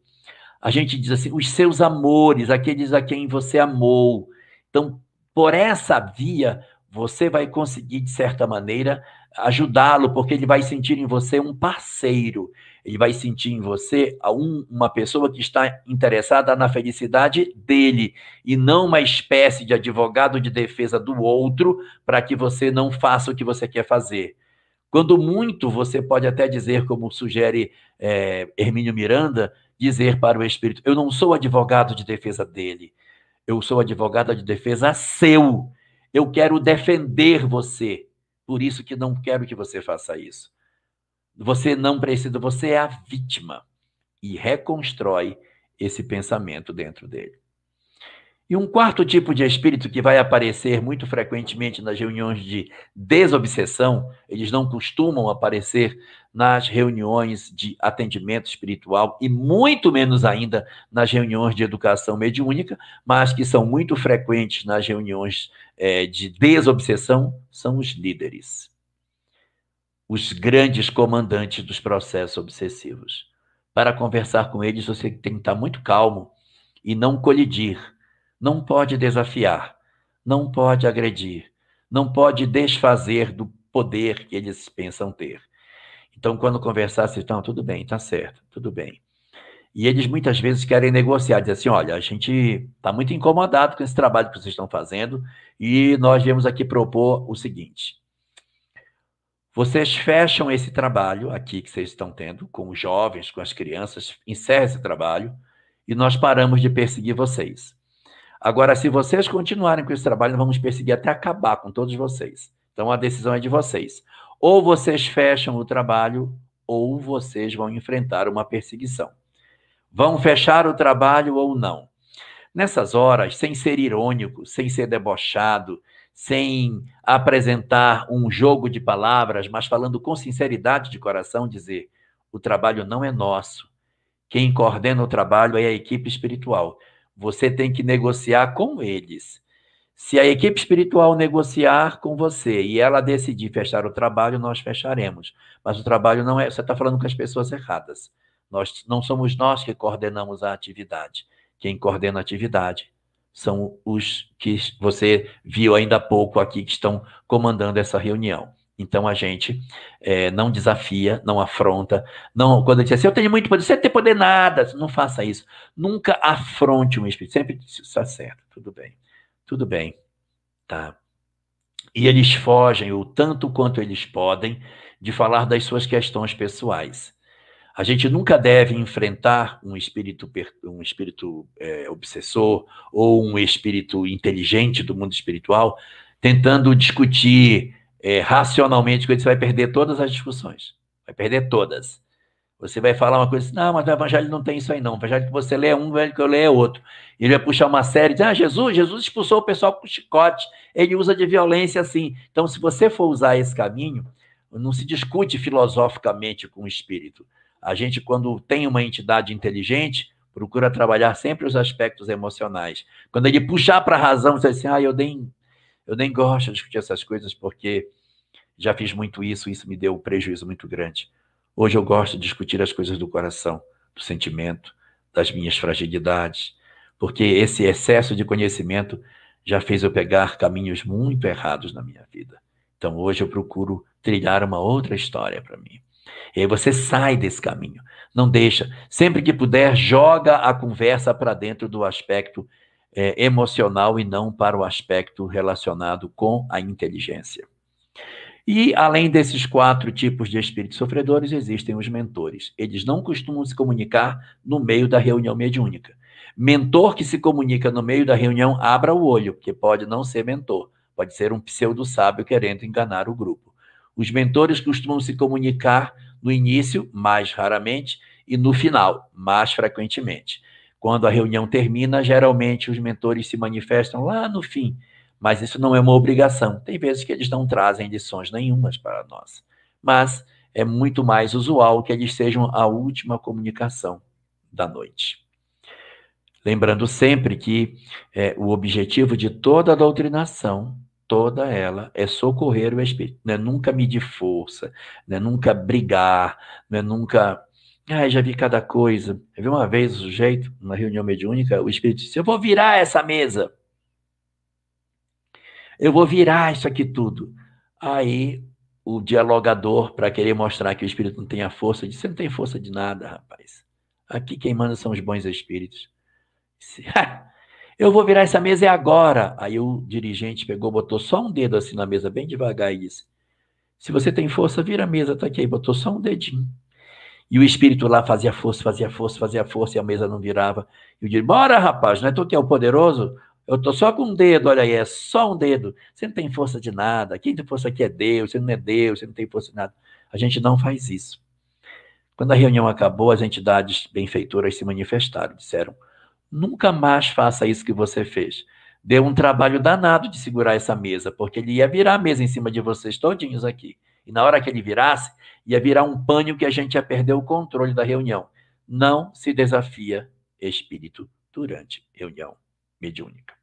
A gente diz assim, os seus amores, aqueles a quem você amou. Então, por essa via, você vai conseguir, de certa maneira, ajudá-lo, porque ele vai sentir em você um parceiro, ele vai sentir em você um, uma pessoa que está interessada na felicidade dele, e não uma espécie de advogado de defesa do outro, para que você não faça o que você quer fazer. Quando muito, você pode até dizer, como sugere é, Hermínio Miranda, dizer para o Espírito: Eu não sou advogado de defesa dele, eu sou advogado de defesa seu eu quero defender você. Por isso que não quero que você faça isso. Você não precisa, você é a vítima. E reconstrói esse pensamento dentro dele. E um quarto tipo de espírito que vai aparecer muito frequentemente nas reuniões de desobsessão, eles não costumam aparecer nas reuniões de atendimento espiritual e muito menos ainda nas reuniões de educação mediúnica, mas que são muito frequentes nas reuniões é, de desobsessão, são os líderes, os grandes comandantes dos processos obsessivos. Para conversar com eles, você tem que estar muito calmo e não colidir não pode desafiar, não pode agredir, não pode desfazer do poder que eles pensam ter. Então, quando conversar, vocês estão, tudo bem, tá certo, tudo bem. E eles muitas vezes querem negociar, dizer assim: olha, a gente está muito incomodado com esse trabalho que vocês estão fazendo e nós viemos aqui propor o seguinte. Vocês fecham esse trabalho aqui que vocês estão tendo com os jovens, com as crianças, encerra esse trabalho e nós paramos de perseguir vocês. Agora, se vocês continuarem com esse trabalho, nós vamos perseguir até acabar com todos vocês. Então, a decisão é de vocês. Ou vocês fecham o trabalho, ou vocês vão enfrentar uma perseguição. Vão fechar o trabalho ou não. Nessas horas, sem ser irônico, sem ser debochado, sem apresentar um jogo de palavras, mas falando com sinceridade de coração, dizer: o trabalho não é nosso. Quem coordena o trabalho é a equipe espiritual. Você tem que negociar com eles. Se a equipe espiritual negociar com você e ela decidir fechar o trabalho, nós fecharemos. Mas o trabalho não é. Você está falando com as pessoas erradas. Nós não somos nós que coordenamos a atividade. Quem coordena a atividade são os que você viu ainda há pouco aqui que estão comandando essa reunião. Então a gente é, não desafia, não afronta, não quando diz assim, eu tenho muito poder, você tem poder nada, não faça isso. Nunca afronte um espírito, sempre está certo, tudo bem, tudo bem, tá. E eles fogem o tanto quanto eles podem de falar das suas questões pessoais. A gente nunca deve enfrentar um espírito, um espírito é, obsessor ou um espírito inteligente do mundo espiritual tentando discutir é, racionalmente com ele, você vai perder todas as discussões. Vai perder todas. Você vai falar uma coisa assim, não, mas o evangelho não tem isso aí não. O evangelho que você lê é um, o evangelho que eu leio é outro. Ele vai puxar uma série de, ah, Jesus, Jesus expulsou o pessoal com chicote. Ele usa de violência assim. Então, se você for usar esse caminho, não se discute filosoficamente com o espírito. A gente, quando tem uma entidade inteligente, procura trabalhar sempre os aspectos emocionais. Quando ele puxar para a razão, você diz assim, ah, eu nem, eu nem gosto de discutir essas coisas porque já fiz muito isso, isso me deu um prejuízo muito grande. Hoje eu gosto de discutir as coisas do coração, do sentimento, das minhas fragilidades, porque esse excesso de conhecimento já fez eu pegar caminhos muito errados na minha vida. Então hoje eu procuro trilhar uma outra história para mim. E aí você sai desse caminho. Não deixa. Sempre que puder, joga a conversa para dentro do aspecto é, emocional e não para o aspecto relacionado com a inteligência. E, além desses quatro tipos de espíritos sofredores, existem os mentores. Eles não costumam se comunicar no meio da reunião mediúnica. Mentor que se comunica no meio da reunião, abra o olho, porque pode não ser mentor, pode ser um pseudo-sábio querendo enganar o grupo. Os mentores costumam se comunicar no início, mais raramente, e no final, mais frequentemente. Quando a reunião termina, geralmente os mentores se manifestam lá no fim, mas isso não é uma obrigação. Tem vezes que eles não trazem lições nenhumas para nós, mas é muito mais usual que eles sejam a última comunicação da noite. Lembrando sempre que é, o objetivo de toda a doutrinação toda ela é socorrer o espírito, não é nunca medir força, não é nunca brigar, não é nunca. Ah, já vi cada coisa. Eu vi uma vez o sujeito, numa reunião mediúnica, o espírito disse: Eu vou virar essa mesa. Eu vou virar isso aqui tudo. Aí o dialogador, para querer mostrar que o espírito não tem a força, disse: Você não tem força de nada, rapaz. Aqui quem manda são os bons espíritos. Disse, Eu vou virar essa mesa é agora. Aí o dirigente pegou, botou só um dedo assim na mesa, bem devagar, e disse: Se você tem força, vira a mesa, tá aqui. Aí botou só um dedinho. E o espírito lá fazia força, fazia força, fazia força, e a mesa não virava. E eu disse: Bora, rapaz, não é tu que é o poderoso? Eu tô só com um dedo, olha aí, é só um dedo. Você não tem força de nada. Quem tem força aqui é Deus, você não é Deus, você não tem força de nada. A gente não faz isso. Quando a reunião acabou, as entidades benfeitoras se manifestaram, disseram: Nunca mais faça isso que você fez. Deu um trabalho danado de segurar essa mesa, porque ele ia virar a mesa em cima de vocês todinhos aqui. E na hora que ele virasse, ia virar um pânico que a gente ia perder o controle da reunião. Não se desafia espírito durante reunião mediúnica.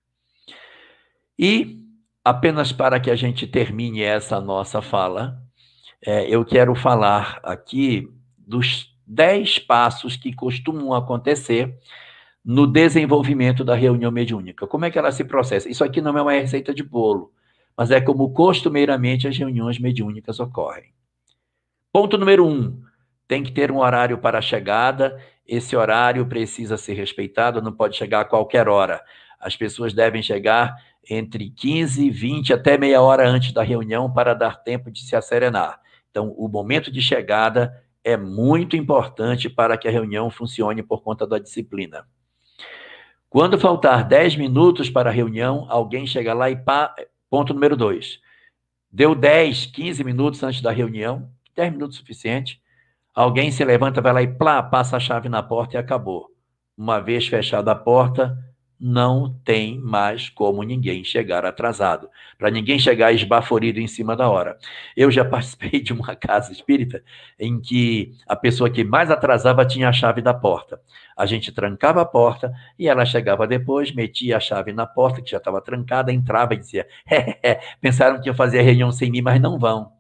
E, apenas para que a gente termine essa nossa fala, é, eu quero falar aqui dos dez passos que costumam acontecer no desenvolvimento da reunião mediúnica. Como é que ela se processa? Isso aqui não é uma receita de bolo, mas é como costumeiramente as reuniões mediúnicas ocorrem. Ponto número um: tem que ter um horário para a chegada. Esse horário precisa ser respeitado, não pode chegar a qualquer hora. As pessoas devem chegar entre 15, 20 até meia hora antes da reunião para dar tempo de se acerenar. Então, o momento de chegada é muito importante para que a reunião funcione por conta da disciplina. Quando faltar 10 minutos para a reunião, alguém chega lá e pá. Ponto número 2. Deu 10, 15 minutos antes da reunião, 10 minutos suficiente. Alguém se levanta, vai lá e plá, passa a chave na porta e acabou. Uma vez fechada a porta, não tem mais como ninguém chegar atrasado, para ninguém chegar esbaforido em cima da hora. Eu já participei de uma casa espírita em que a pessoa que mais atrasava tinha a chave da porta. A gente trancava a porta e ela chegava depois, metia a chave na porta, que já estava trancada, entrava e dizia: pensaram que eu fazia reunião sem mim, mas não vão.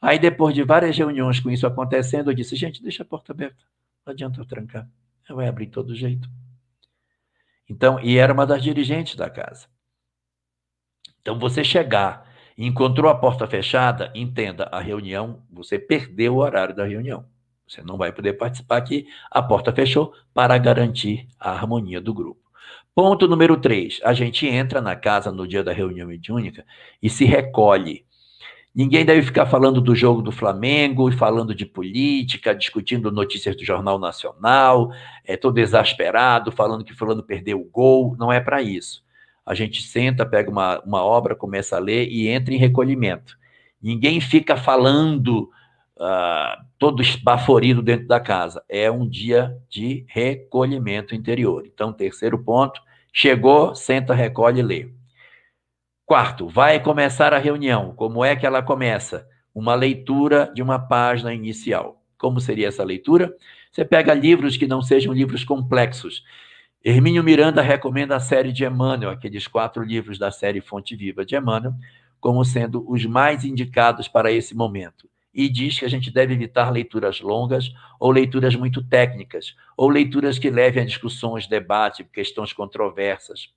Aí, depois de várias reuniões com isso acontecendo, eu disse: gente, deixa a porta aberta, não adianta eu trancar, vai abrir todo jeito. Então, e era uma das dirigentes da casa. Então, você chegar Encontrou a porta fechada? Entenda, a reunião, você perdeu o horário da reunião. Você não vai poder participar aqui, a porta fechou para garantir a harmonia do grupo. Ponto número 3. A gente entra na casa no dia da reunião mediúnica e se recolhe. Ninguém deve ficar falando do jogo do Flamengo, falando de política, discutindo notícias do Jornal Nacional, é todo exasperado, falando que fulano perdeu o gol. Não é para isso. A gente senta, pega uma, uma obra, começa a ler e entra em recolhimento. Ninguém fica falando uh, todo esbaforido dentro da casa. É um dia de recolhimento interior. Então, terceiro ponto, Chegou, senta, recolhe e lê. Quarto, vai começar a reunião. Como é que ela começa? Uma leitura de uma página inicial. Como seria essa leitura? Você pega livros que não sejam livros complexos. Hermínio Miranda recomenda a série de Emmanuel, aqueles quatro livros da série Fonte Viva de Emmanuel, como sendo os mais indicados para esse momento e diz que a gente deve evitar leituras longas ou leituras muito técnicas, ou leituras que levem a discussões, debate, questões controversas.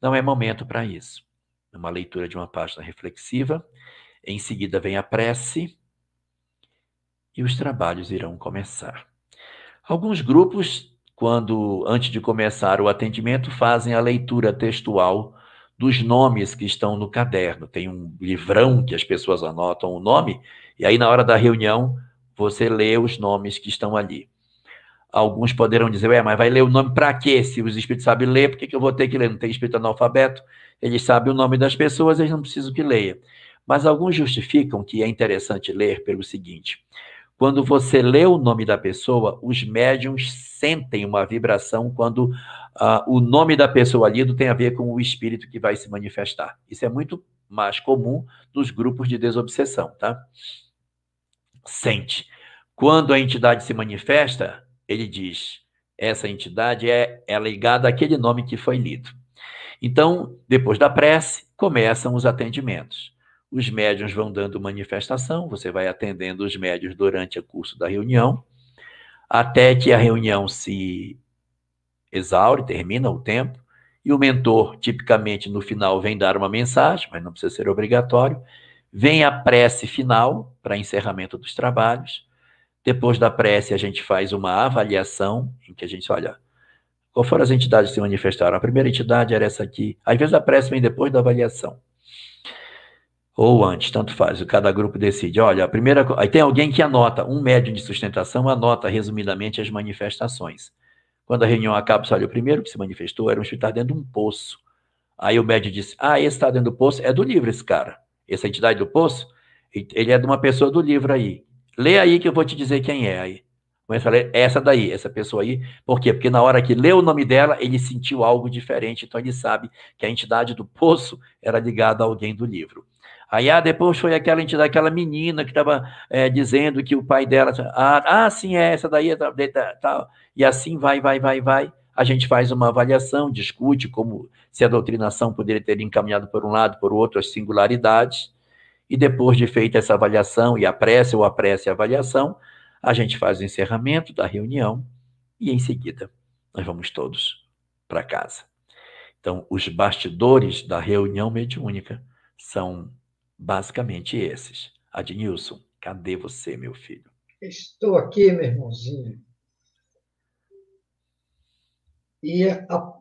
Não é momento para isso. Uma leitura de uma página reflexiva, em seguida vem a prece e os trabalhos irão começar. Alguns grupos, quando antes de começar o atendimento, fazem a leitura textual dos nomes que estão no caderno. Tem um livrão que as pessoas anotam o nome e aí, na hora da reunião, você lê os nomes que estão ali. Alguns poderão dizer, ué, mas vai ler o nome para quê? Se os espíritos sabem ler, por que, que eu vou ter que ler? Não tem espírito analfabeto, eles sabem o nome das pessoas, eles não precisam que leia. Mas alguns justificam que é interessante ler pelo seguinte: quando você lê o nome da pessoa, os médiums sentem uma vibração quando uh, o nome da pessoa lido tem a ver com o espírito que vai se manifestar. Isso é muito mais comum nos grupos de desobsessão, tá? sente. Quando a entidade se manifesta, ele diz: essa entidade é, é ligada àquele nome que foi lido. Então, depois da prece, começam os atendimentos. Os médiuns vão dando manifestação, você vai atendendo os médiuns durante o curso da reunião, até que a reunião se exaure, termina o tempo, e o mentor, tipicamente no final, vem dar uma mensagem, mas não precisa ser obrigatório, Vem a prece final para encerramento dos trabalhos. Depois da prece, a gente faz uma avaliação em que a gente olha qual foram as entidades que se manifestaram. A primeira entidade era essa aqui. Às vezes a prece vem depois da avaliação. Ou antes, tanto faz. Cada grupo decide. Olha, a primeira. Aí tem alguém que anota, um médium de sustentação anota resumidamente as manifestações. Quando a reunião acaba, você olha, o primeiro que se manifestou era um espírito dentro de um poço. Aí o médium disse: Ah, esse está dentro do poço, é do livro esse cara essa entidade do poço, ele é de uma pessoa do livro aí. Lê aí que eu vou te dizer quem é aí. Começa a ler essa daí, essa pessoa aí. Por quê? Porque na hora que leu o nome dela, ele sentiu algo diferente, então ele sabe que a entidade do poço era ligada a alguém do livro. Aí, ah, depois foi aquela entidade, aquela menina que estava é, dizendo que o pai dela. Ah, ah sim, é essa daí. Tá, tá, e assim vai, vai, vai, vai. A gente faz uma avaliação, discute como se a doutrinação poderia ter encaminhado por um lado, por outro, as singularidades, e depois de feita essa avaliação, e a prece ou a prece e a avaliação, a gente faz o encerramento da reunião e em seguida nós vamos todos para casa. Então, os bastidores da reunião mediúnica são basicamente esses. Adnilson, cadê você, meu filho? Estou aqui, meu irmãozinho. E a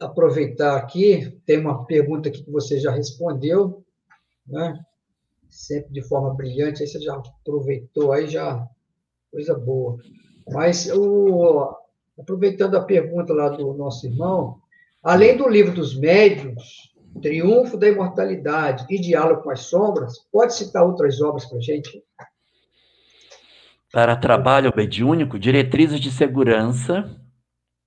aproveitar aqui, tem uma pergunta aqui que você já respondeu, né? Sempre de forma brilhante, aí você já aproveitou, aí já, coisa boa. Mas, o, aproveitando a pergunta lá do nosso irmão, além do livro dos médiuns, Triunfo da Imortalidade e Diálogo com as Sombras, pode citar outras obras para a gente? Para trabalho mediúnico, Diretrizes de Segurança,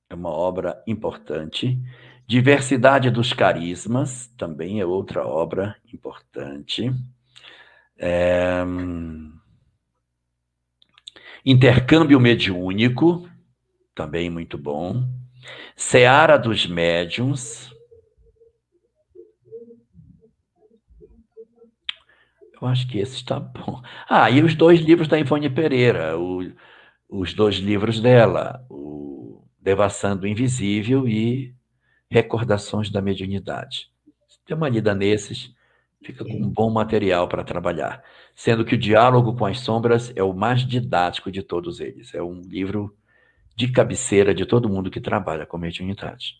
é uma obra importante. Diversidade dos Carismas, também é outra obra importante. É... Intercâmbio Mediúnico, também muito bom. Seara dos Médiuns. Eu acho que esse está bom. Ah, e os dois livros da Ivone Pereira, o, os dois livros dela, o Devassando o Invisível e Recordações da Mediunidade. Dê uma lida nesses, Fica com um bom material para trabalhar. Sendo que o Diálogo com as Sombras é o mais didático de todos eles. É um livro de cabeceira de todo mundo que trabalha com mediunidade.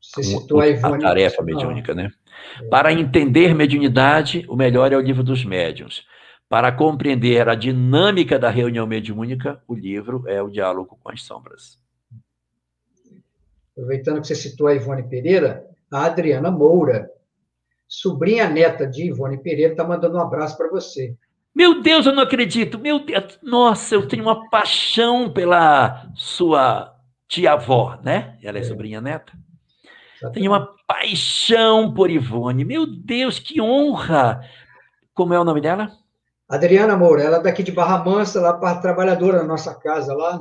Você citou a, Ivone, a tarefa mediúnica, né? É. Para entender mediunidade, o melhor é o livro dos médiuns. Para compreender a dinâmica da reunião mediúnica, o livro é o Diálogo com as Sombras. Aproveitando que você citou a Ivone Pereira, a Adriana Moura, sobrinha neta de Ivone Pereira, está mandando um abraço para você. Meu Deus, eu não acredito. Meu Deus, nossa, eu tenho uma paixão pela sua tia-avó, né? Ela é, é. sobrinha neta. Tenho uma paixão por Ivone. Meu Deus, que honra! Como é o nome dela? Adriana Moura, ela é daqui de Barra Mansa, lá para trabalhadora na nossa casa lá.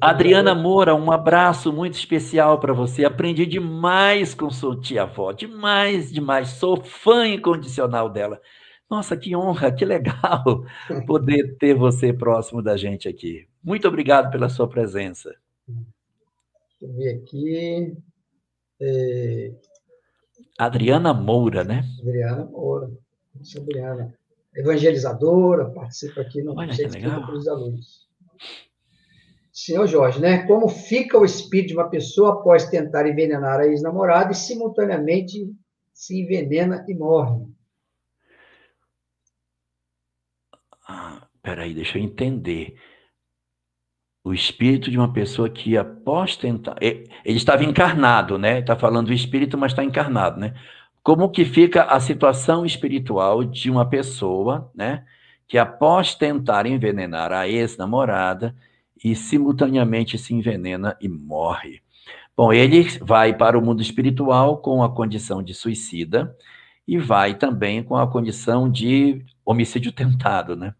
Adriana Moura, um abraço muito especial para você. Aprendi demais com sua tia-avó, demais, demais. Sou fã incondicional dela. Nossa, que honra, que legal poder ter você próximo da gente aqui. Muito obrigado pela sua presença. Deixa eu ver aqui. É... Adriana Moura, né? Adriana Moura. Adriana evangelizadora, participa aqui no Olha, Centro dos Alunos. Senhor Jorge, né? Como fica o espírito de uma pessoa após tentar envenenar a ex-namorada e simultaneamente se envenena e morre? Ah, peraí, deixa eu entender. O espírito de uma pessoa que após tentar. Ele estava encarnado, né? Está falando do espírito, mas está encarnado, né? como que fica a situação espiritual de uma pessoa, né, que após tentar envenenar a ex-namorada e simultaneamente se envenena e morre. Bom, ele vai para o mundo espiritual com a condição de suicida e vai também com a condição de homicídio tentado, né?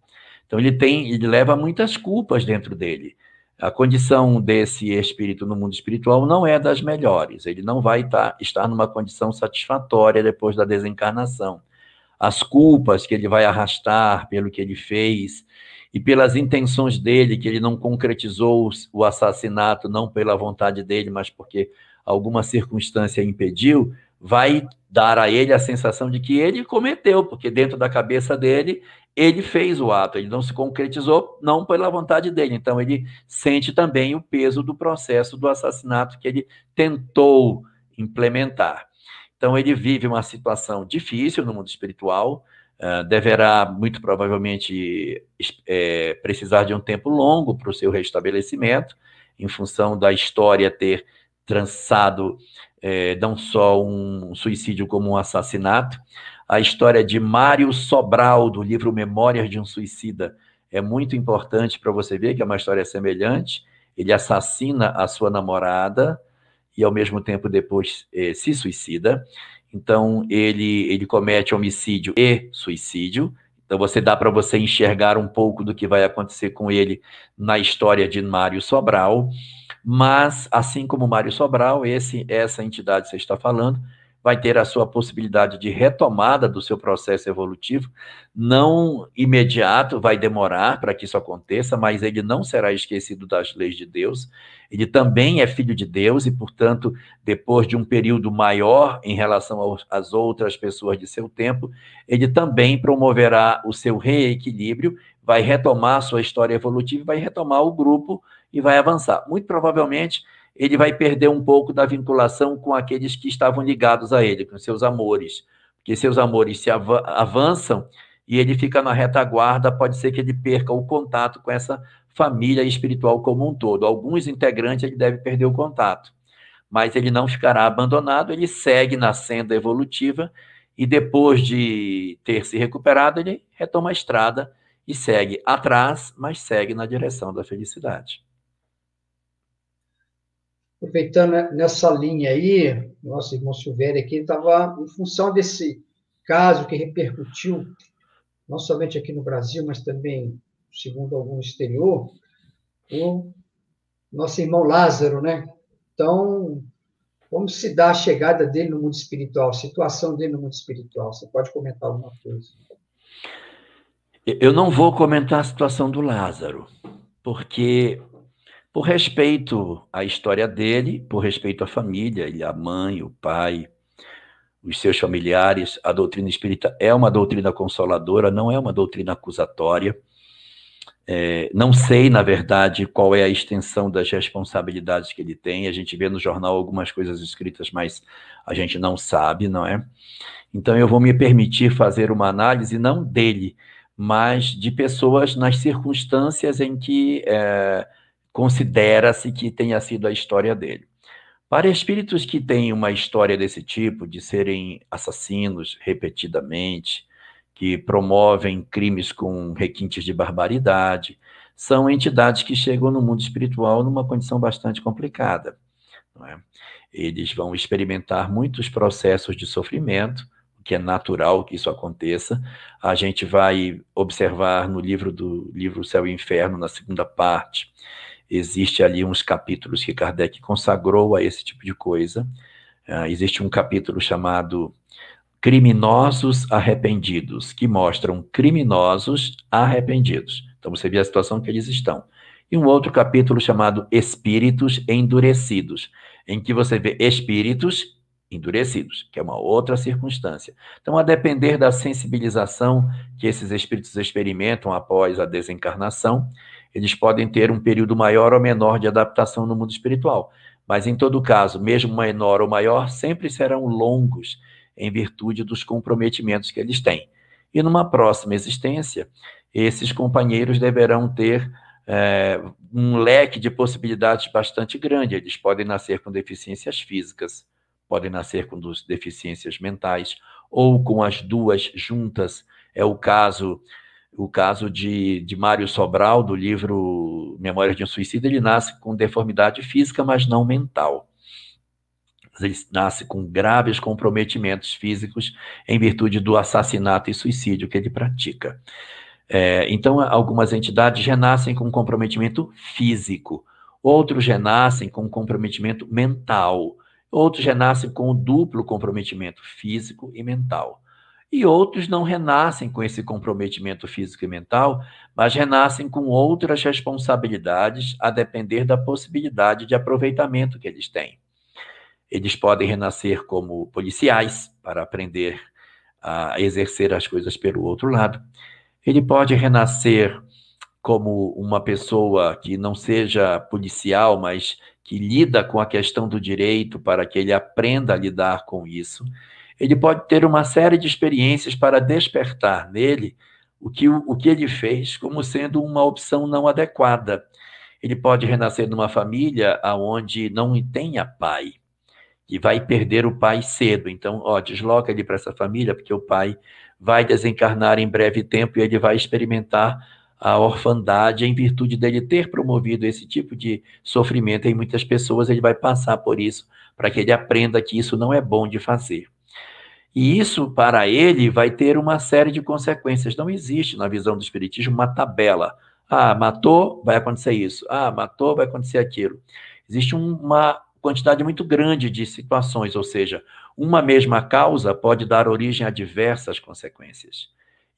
Então ele tem, ele leva muitas culpas dentro dele. A condição desse espírito no mundo espiritual não é das melhores. Ele não vai tá, estar numa condição satisfatória depois da desencarnação. As culpas que ele vai arrastar pelo que ele fez e pelas intenções dele, que ele não concretizou o assassinato, não pela vontade dele, mas porque alguma circunstância impediu, vai dar a ele a sensação de que ele cometeu, porque dentro da cabeça dele ele fez o ato, ele não se concretizou, não pela vontade dele. Então, ele sente também o peso do processo do assassinato que ele tentou implementar. Então, ele vive uma situação difícil no mundo espiritual, uh, deverá, muito provavelmente, é, precisar de um tempo longo para o seu restabelecimento, em função da história ter trançado é, não só um suicídio como um assassinato, a história de Mário Sobral, do livro Memórias de um Suicida, é muito importante para você ver que é uma história semelhante. Ele assassina a sua namorada e, ao mesmo tempo, depois eh, se suicida. Então, ele, ele comete homicídio e suicídio. Então, você dá para você enxergar um pouco do que vai acontecer com ele na história de Mário Sobral. Mas, assim como Mário Sobral, esse, essa entidade que você está falando, vai ter a sua possibilidade de retomada do seu processo evolutivo, não imediato, vai demorar para que isso aconteça, mas ele não será esquecido das leis de Deus. Ele também é filho de Deus e, portanto, depois de um período maior em relação às outras pessoas de seu tempo, ele também promoverá o seu reequilíbrio, vai retomar a sua história evolutiva, vai retomar o grupo e vai avançar. Muito provavelmente ele vai perder um pouco da vinculação com aqueles que estavam ligados a ele, com seus amores. Porque seus amores se av avançam e ele fica na retaguarda, pode ser que ele perca o contato com essa família espiritual como um todo. Alguns integrantes ele deve perder o contato, mas ele não ficará abandonado, ele segue na senda evolutiva e depois de ter se recuperado, ele retoma a estrada e segue atrás, mas segue na direção da felicidade. Aproveitando nessa linha aí, nosso irmão Silvério aqui estava em função desse caso que repercutiu, não somente aqui no Brasil, mas também, segundo algum exterior, o nosso irmão Lázaro, né? Então, como se dá a chegada dele no mundo espiritual, a situação dele no mundo espiritual? Você pode comentar alguma coisa? Eu não vou comentar a situação do Lázaro, porque por respeito à história dele, por respeito à família, ele, a mãe, o pai, os seus familiares. A doutrina espírita é uma doutrina consoladora, não é uma doutrina acusatória. É, não sei, na verdade, qual é a extensão das responsabilidades que ele tem. A gente vê no jornal algumas coisas escritas, mas a gente não sabe, não é? Então, eu vou me permitir fazer uma análise não dele, mas de pessoas nas circunstâncias em que é, considera-se que tenha sido a história dele. Para espíritos que têm uma história desse tipo, de serem assassinos repetidamente, que promovem crimes com requintes de barbaridade, são entidades que chegam no mundo espiritual numa condição bastante complicada. É? Eles vão experimentar muitos processos de sofrimento, que é natural que isso aconteça. A gente vai observar no livro do livro Céu e Inferno, na segunda parte, existe ali uns capítulos que Kardec consagrou a esse tipo de coisa. Uh, existe um capítulo chamado Criminosos Arrependidos, que mostram criminosos arrependidos. Então você vê a situação que eles estão. E um outro capítulo chamado Espíritos Endurecidos, em que você vê espíritos endurecidos, que é uma outra circunstância. Então, a depender da sensibilização que esses espíritos experimentam após a desencarnação, eles podem ter um período maior ou menor de adaptação no mundo espiritual. Mas, em todo caso, mesmo menor ou maior, sempre serão longos em virtude dos comprometimentos que eles têm. E numa próxima existência, esses companheiros deverão ter é, um leque de possibilidades bastante grande. Eles podem nascer com deficiências físicas, podem nascer com deficiências mentais ou com as duas juntas. É o caso o caso de, de Mário Sobral, do livro Memórias de um Suicida, ele nasce com deformidade física, mas não mental. Ele nasce com graves comprometimentos físicos em virtude do assassinato e suicídio que ele pratica. É, então, algumas entidades renascem com comprometimento físico, outros renascem com comprometimento mental. Outros renascem com o duplo comprometimento físico e mental. E outros não renascem com esse comprometimento físico e mental, mas renascem com outras responsabilidades a depender da possibilidade de aproveitamento que eles têm. Eles podem renascer como policiais para aprender a exercer as coisas pelo outro lado. Ele pode renascer como uma pessoa que não seja policial, mas que lida com a questão do direito para que ele aprenda a lidar com isso, ele pode ter uma série de experiências para despertar nele o que, o que ele fez como sendo uma opção não adequada. Ele pode renascer numa família onde não tenha pai e vai perder o pai cedo. Então, ó, desloca ele para essa família, porque o pai vai desencarnar em breve tempo e ele vai experimentar a orfandade, em virtude dele ter promovido esse tipo de sofrimento em muitas pessoas, ele vai passar por isso, para que ele aprenda que isso não é bom de fazer. E isso, para ele, vai ter uma série de consequências. Não existe, na visão do Espiritismo, uma tabela. Ah, matou, vai acontecer isso. Ah, matou, vai acontecer aquilo. Existe uma quantidade muito grande de situações, ou seja, uma mesma causa pode dar origem a diversas consequências.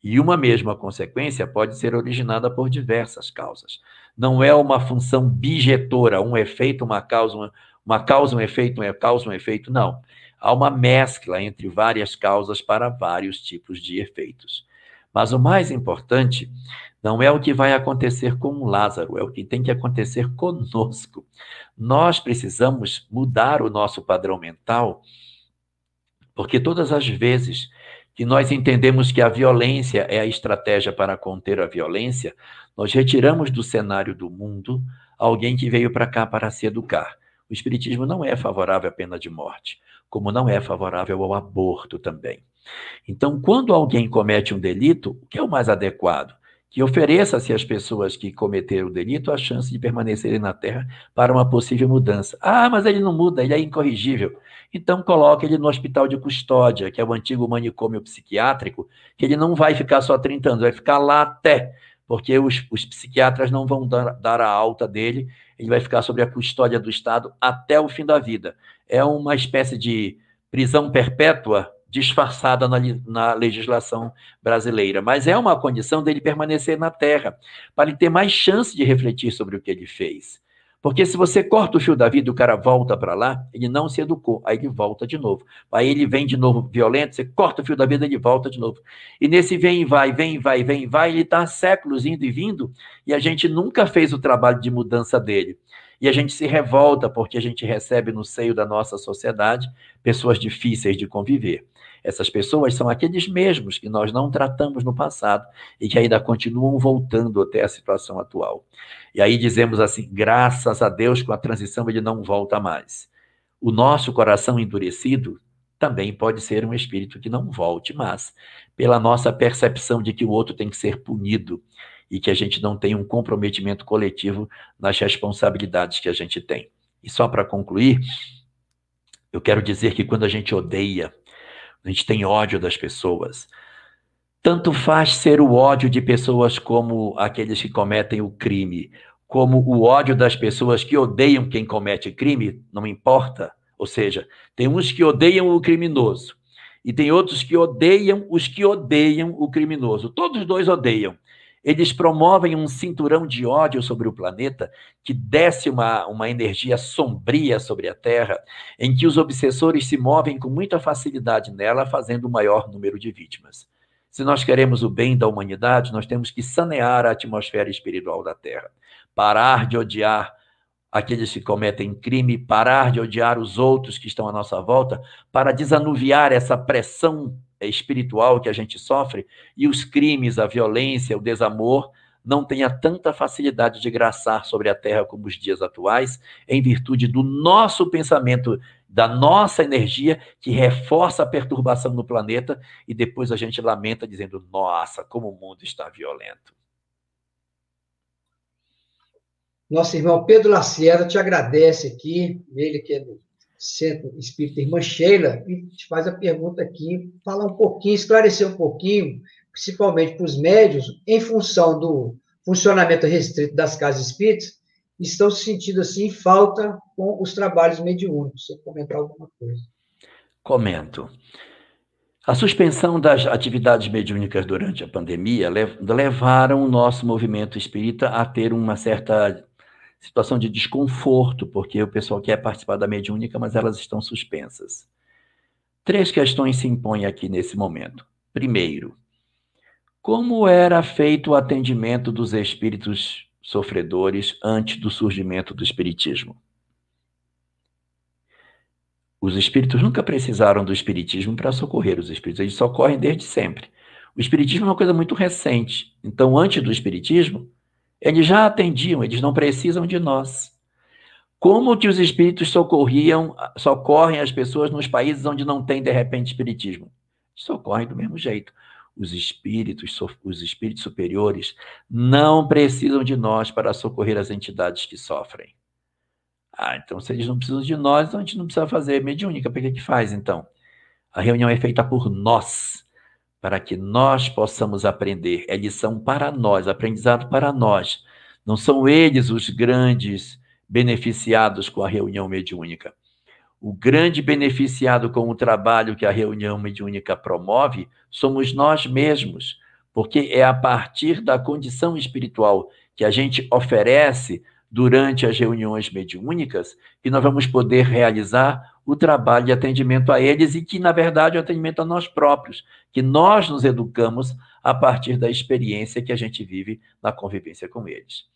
E uma mesma consequência pode ser originada por diversas causas. Não é uma função bijetora, um efeito, uma causa, uma, uma causa, um efeito, uma causa, um efeito. Não. Há uma mescla entre várias causas para vários tipos de efeitos. Mas o mais importante não é o que vai acontecer com Lázaro, é o que tem que acontecer conosco. Nós precisamos mudar o nosso padrão mental, porque todas as vezes que nós entendemos que a violência é a estratégia para conter a violência, nós retiramos do cenário do mundo alguém que veio para cá para se educar. O Espiritismo não é favorável à pena de morte, como não é favorável ao aborto também. Então, quando alguém comete um delito, o que é o mais adequado? que ofereça-se às pessoas que cometeram o delito a chance de permanecerem na Terra para uma possível mudança. Ah, mas ele não muda, ele é incorrigível. Então coloque ele no hospital de custódia, que é o antigo manicômio psiquiátrico, que ele não vai ficar só 30 anos, vai ficar lá até, porque os, os psiquiatras não vão dar, dar a alta dele, ele vai ficar sob a custódia do Estado até o fim da vida. É uma espécie de prisão perpétua disfarçada na, na, legislação brasileira, mas é uma condição dele permanecer na Terra, para ele ter mais chance de refletir sobre o que ele fez. Porque se você corta o fio da vida e o cara volta para lá, ele não se educou, aí ele volta de novo. Aí ele vem de novo violento, você corta o fio da vida, ele volta de novo. E nesse vem e vai, vem e vai, vem e vai, ele está séculos indo e vindo, e a gente nunca fez o trabalho de mudança dele. E a gente se revolta porque a gente recebe no seio da nossa sociedade pessoas difíceis de conviver. Essas pessoas são aqueles mesmos que nós não tratamos no passado e que ainda continuam voltando até a situação atual. E aí dizemos assim: graças a Deus, com a transição ele não volta mais. O nosso coração endurecido também pode ser um espírito que não volte mais, pela nossa percepção de que o outro tem que ser punido e que a gente não tem um comprometimento coletivo nas responsabilidades que a gente tem. E só para concluir, eu quero dizer que quando a gente odeia, a gente tem ódio das pessoas. Tanto faz ser o ódio de pessoas como aqueles que cometem o crime, como o ódio das pessoas que odeiam quem comete crime, não importa. Ou seja, tem uns que odeiam o criminoso e tem outros que odeiam os que odeiam o criminoso. Todos os dois odeiam. Eles promovem um cinturão de ódio sobre o planeta que desce uma, uma energia sombria sobre a Terra, em que os obsessores se movem com muita facilidade nela, fazendo o maior número de vítimas. Se nós queremos o bem da humanidade, nós temos que sanear a atmosfera espiritual da Terra, parar de odiar aqueles que cometem crime, parar de odiar os outros que estão à nossa volta, para desanuviar essa pressão espiritual que a gente sofre e os crimes, a violência, o desamor não tenha tanta facilidade de graçar sobre a terra como os dias atuais, em virtude do nosso pensamento, da nossa energia, que reforça a perturbação no planeta, e depois a gente lamenta dizendo: nossa, como o mundo está violento. Nosso irmão Pedro Lacerda te agradece aqui, ele que é do Centro Espírita Irmã Sheila, e te faz a pergunta aqui, falar um pouquinho, esclarecer um pouquinho, principalmente para os médios, em função do funcionamento restrito das casas espíritas, estão se sentindo assim falta com os trabalhos mediúnicos. Você comentar alguma coisa? Comento. A suspensão das atividades mediúnicas durante a pandemia levaram o nosso movimento espírita a ter uma certa situação de desconforto, porque o pessoal quer participar da mediúnica, mas elas estão suspensas. Três questões se impõem aqui nesse momento. Primeiro, como era feito o atendimento dos espíritos sofredores antes do surgimento do espiritismo? Os espíritos nunca precisaram do espiritismo para socorrer os espíritos, eles socorrem desde sempre. O espiritismo é uma coisa muito recente. Então, antes do espiritismo, eles já atendiam, eles não precisam de nós. Como que os espíritos socorriam, socorrem as pessoas nos países onde não tem, de repente, espiritismo? Socorrem do mesmo jeito. Os espíritos, os espíritos superiores não precisam de nós para socorrer as entidades que sofrem. Ah, então se eles não precisam de nós, então a gente não precisa fazer mediúnica. Por que, que faz, então? A reunião é feita por nós para que nós possamos aprender. É lição para nós, aprendizado para nós. Não são eles os grandes beneficiados com a reunião mediúnica. O grande beneficiado com o trabalho que a reunião mediúnica promove somos nós mesmos, porque é a partir da condição espiritual que a gente oferece durante as reuniões mediúnicas que nós vamos poder realizar o trabalho de atendimento a eles e que, na verdade, é o atendimento a nós próprios, que nós nos educamos a partir da experiência que a gente vive na convivência com eles.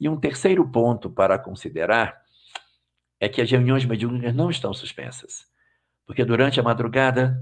E um terceiro ponto para considerar é que as reuniões mediúnicas não estão suspensas, porque durante a madrugada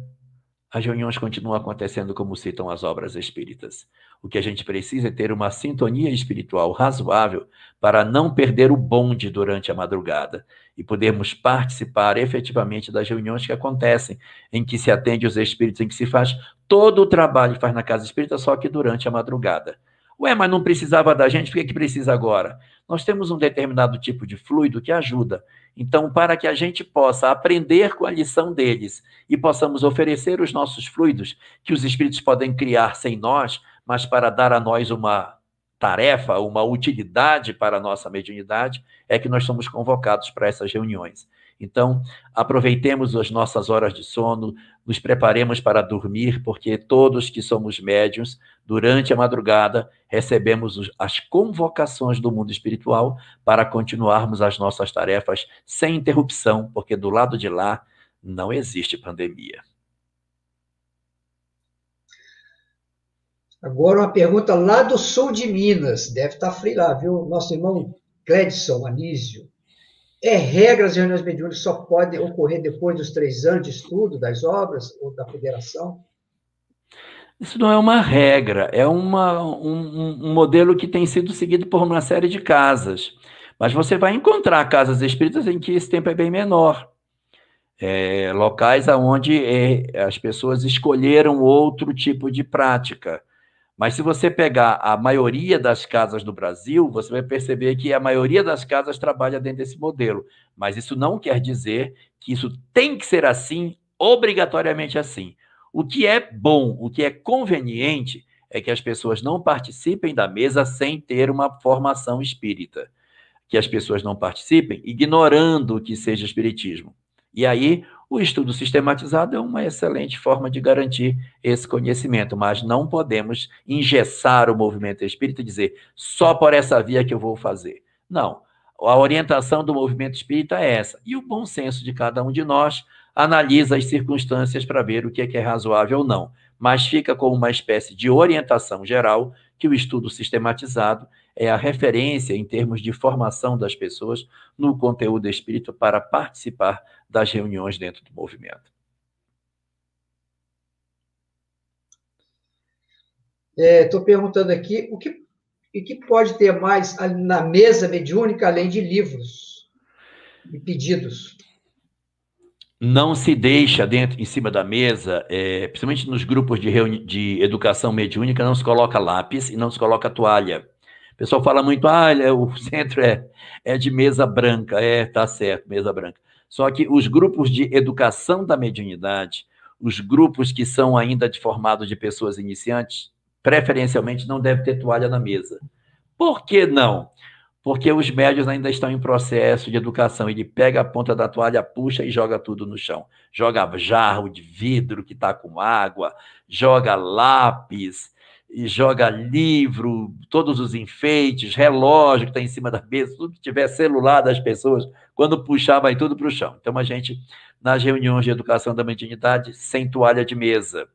as reuniões continuam acontecendo como citam as obras espíritas. O que a gente precisa é ter uma sintonia espiritual razoável para não perder o bonde durante a madrugada e podermos participar efetivamente das reuniões que acontecem, em que se atende os espíritos, em que se faz todo o trabalho que faz na casa espírita, só que durante a madrugada. Ué, mas não precisava da gente, por que, que precisa agora? Nós temos um determinado tipo de fluido que ajuda. Então, para que a gente possa aprender com a lição deles e possamos oferecer os nossos fluidos, que os espíritos podem criar sem nós, mas para dar a nós uma tarefa, uma utilidade para a nossa mediunidade, é que nós somos convocados para essas reuniões. Então, aproveitemos as nossas horas de sono, nos preparemos para dormir, porque todos que somos médiums, durante a madrugada, recebemos as convocações do mundo espiritual para continuarmos as nossas tarefas sem interrupção, porque do lado de lá não existe pandemia. Agora uma pergunta lá do sul de Minas, deve estar frio lá, viu? Nosso irmão Cledson Anísio. É regra as reuniões mediúnicas só podem ocorrer depois dos três anos de estudo das obras ou da federação? Isso não é uma regra, é uma, um, um modelo que tem sido seguido por uma série de casas. Mas você vai encontrar casas espíritas em que esse tempo é bem menor. É, locais onde é, as pessoas escolheram outro tipo de prática. Mas se você pegar a maioria das casas do Brasil, você vai perceber que a maioria das casas trabalha dentro desse modelo. Mas isso não quer dizer que isso tem que ser assim, obrigatoriamente assim. O que é bom, o que é conveniente, é que as pessoas não participem da mesa sem ter uma formação espírita. Que as pessoas não participem ignorando que seja espiritismo. E aí, o estudo sistematizado é uma excelente forma de garantir esse conhecimento, mas não podemos engessar o movimento espírita e dizer só por essa via que eu vou fazer. Não. A orientação do movimento espírita é essa. E o bom senso de cada um de nós analisa as circunstâncias para ver o que é, que é razoável ou não. Mas fica como uma espécie de orientação geral que o estudo sistematizado é a referência em termos de formação das pessoas no conteúdo espírita para participar das reuniões dentro do movimento. Estou é, perguntando aqui o que, o que pode ter mais na mesa mediúnica além de livros e pedidos. Não se deixa dentro, em cima da mesa, é, principalmente nos grupos de, de educação mediúnica, não se coloca lápis e não se coloca toalha. O pessoal fala muito, ah, o centro é, é de mesa branca. É, tá certo, mesa branca. Só que os grupos de educação da mediunidade, os grupos que são ainda de formado de pessoas iniciantes, preferencialmente não deve ter toalha na mesa. Por que não? Porque os médios ainda estão em processo de educação. Ele pega a ponta da toalha, puxa e joga tudo no chão. Joga jarro de vidro que está com água, joga lápis, e joga livro, todos os enfeites, relógio que está em cima da mesa, tudo que tiver celular das pessoas, quando puxar, vai tudo para o chão. Então, a gente, nas reuniões de educação da mediunidade, sem toalha de mesa.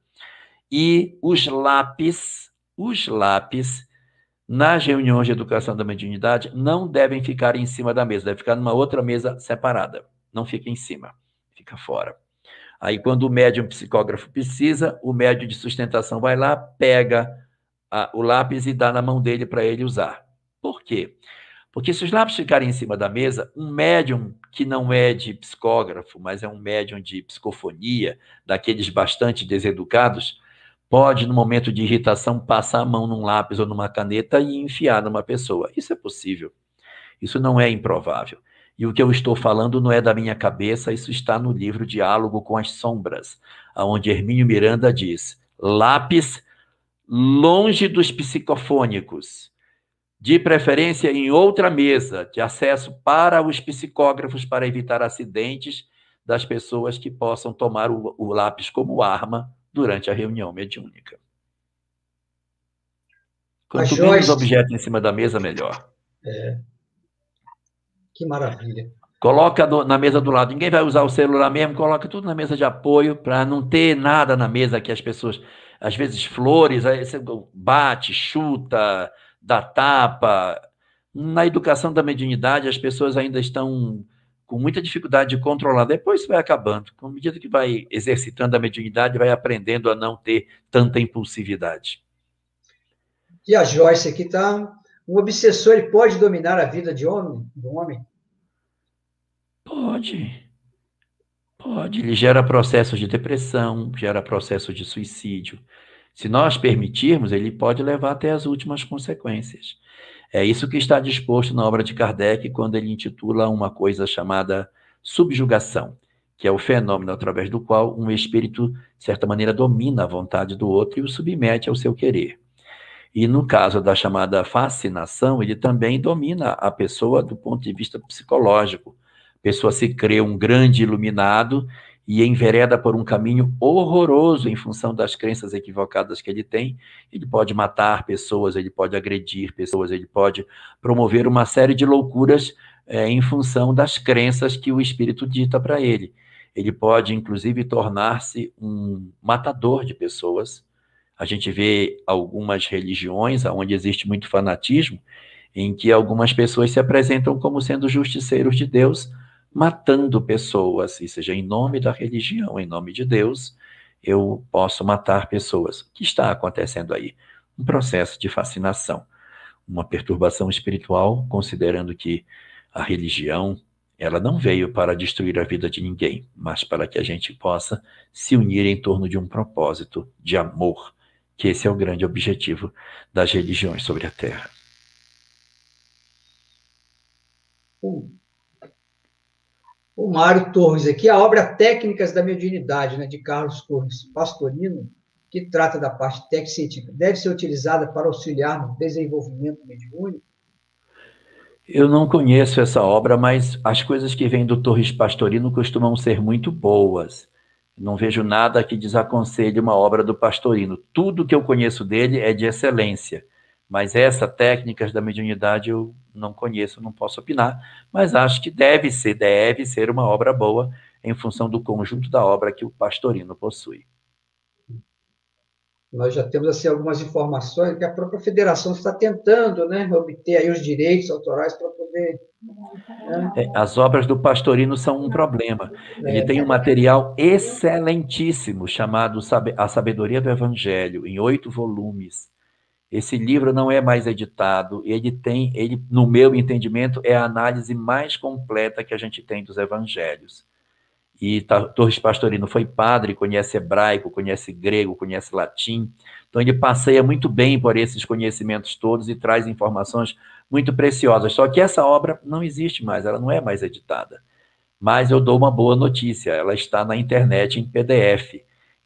E os lápis, os lápis, nas reuniões de educação da mediunidade, não devem ficar em cima da mesa, deve ficar numa outra mesa separada. Não fica em cima, fica fora. Aí, quando o médium psicógrafo precisa, o médium de sustentação vai lá, pega a, o lápis e dá na mão dele para ele usar. Por quê? Porque se os lápis ficarem em cima da mesa, um médium que não é de psicógrafo, mas é um médium de psicofonia, daqueles bastante deseducados, pode, no momento de irritação, passar a mão num lápis ou numa caneta e enfiar numa pessoa. Isso é possível. Isso não é improvável. E o que eu estou falando não é da minha cabeça, isso está no livro Diálogo com as Sombras, onde Hermínio Miranda diz: lápis longe dos psicofônicos, de preferência em outra mesa de acesso para os psicógrafos para evitar acidentes das pessoas que possam tomar o, o lápis como arma durante a reunião mediúnica. Quanto menos objetos em cima da mesa, melhor. É. Que maravilha. Coloca do, na mesa do lado. Ninguém vai usar o celular mesmo, coloca tudo na mesa de apoio para não ter nada na mesa que as pessoas, às vezes flores, aí você bate, chuta, dá tapa. Na educação da mediunidade, as pessoas ainda estão com muita dificuldade de controlar. Depois isso vai acabando. Com medida que vai exercitando a mediunidade, vai aprendendo a não ter tanta impulsividade. E a Joyce aqui está. Um obsessor ele pode dominar a vida de homem, do homem? Pode. Pode. Ele gera processos de depressão, gera processos de suicídio. Se nós permitirmos, ele pode levar até as últimas consequências. É isso que está disposto na obra de Kardec quando ele intitula uma coisa chamada subjugação, que é o fenômeno através do qual um espírito, de certa maneira, domina a vontade do outro e o submete ao seu querer. E no caso da chamada fascinação, ele também domina a pessoa do ponto de vista psicológico, pessoa se crê um grande iluminado e envereda por um caminho horroroso em função das crenças equivocadas que ele tem. Ele pode matar pessoas, ele pode agredir pessoas, ele pode promover uma série de loucuras é, em função das crenças que o espírito dita para ele. Ele pode, inclusive, tornar-se um matador de pessoas. A gente vê algumas religiões onde existe muito fanatismo, em que algumas pessoas se apresentam como sendo justiceiros de Deus, matando pessoas, e seja em nome da religião, em nome de Deus, eu posso matar pessoas. O que está acontecendo aí? Um processo de fascinação, uma perturbação espiritual, considerando que a religião, ela não veio para destruir a vida de ninguém, mas para que a gente possa se unir em torno de um propósito de amor, que esse é o grande objetivo das religiões sobre a Terra. O Mário Torres aqui, a obra Técnicas da Mediunidade, né, de Carlos Torres Pastorino, que trata da parte técnica deve ser utilizada para auxiliar no desenvolvimento mediúnico? Eu não conheço essa obra, mas as coisas que vêm do Torres Pastorino costumam ser muito boas. Não vejo nada que desaconselhe uma obra do Pastorino. Tudo que eu conheço dele é de excelência. Mas essa técnicas da mediunidade eu não conheço, não posso opinar, mas acho que deve ser, deve ser uma obra boa em função do conjunto da obra que o Pastorino possui. Nós já temos assim algumas informações que a própria federação está tentando, né, obter aí os direitos autorais para poder né? é, as obras do Pastorino são um problema. Ele é, tem um material excelentíssimo chamado A Sabedoria do Evangelho, em oito volumes. Esse livro não é mais editado, ele tem, ele, no meu entendimento, é a análise mais completa que a gente tem dos evangelhos. E Torres Pastorino foi padre, conhece hebraico, conhece grego, conhece latim. Então ele passeia muito bem por esses conhecimentos todos e traz informações muito preciosas. Só que essa obra não existe mais, ela não é mais editada. Mas eu dou uma boa notícia, ela está na internet em PDF.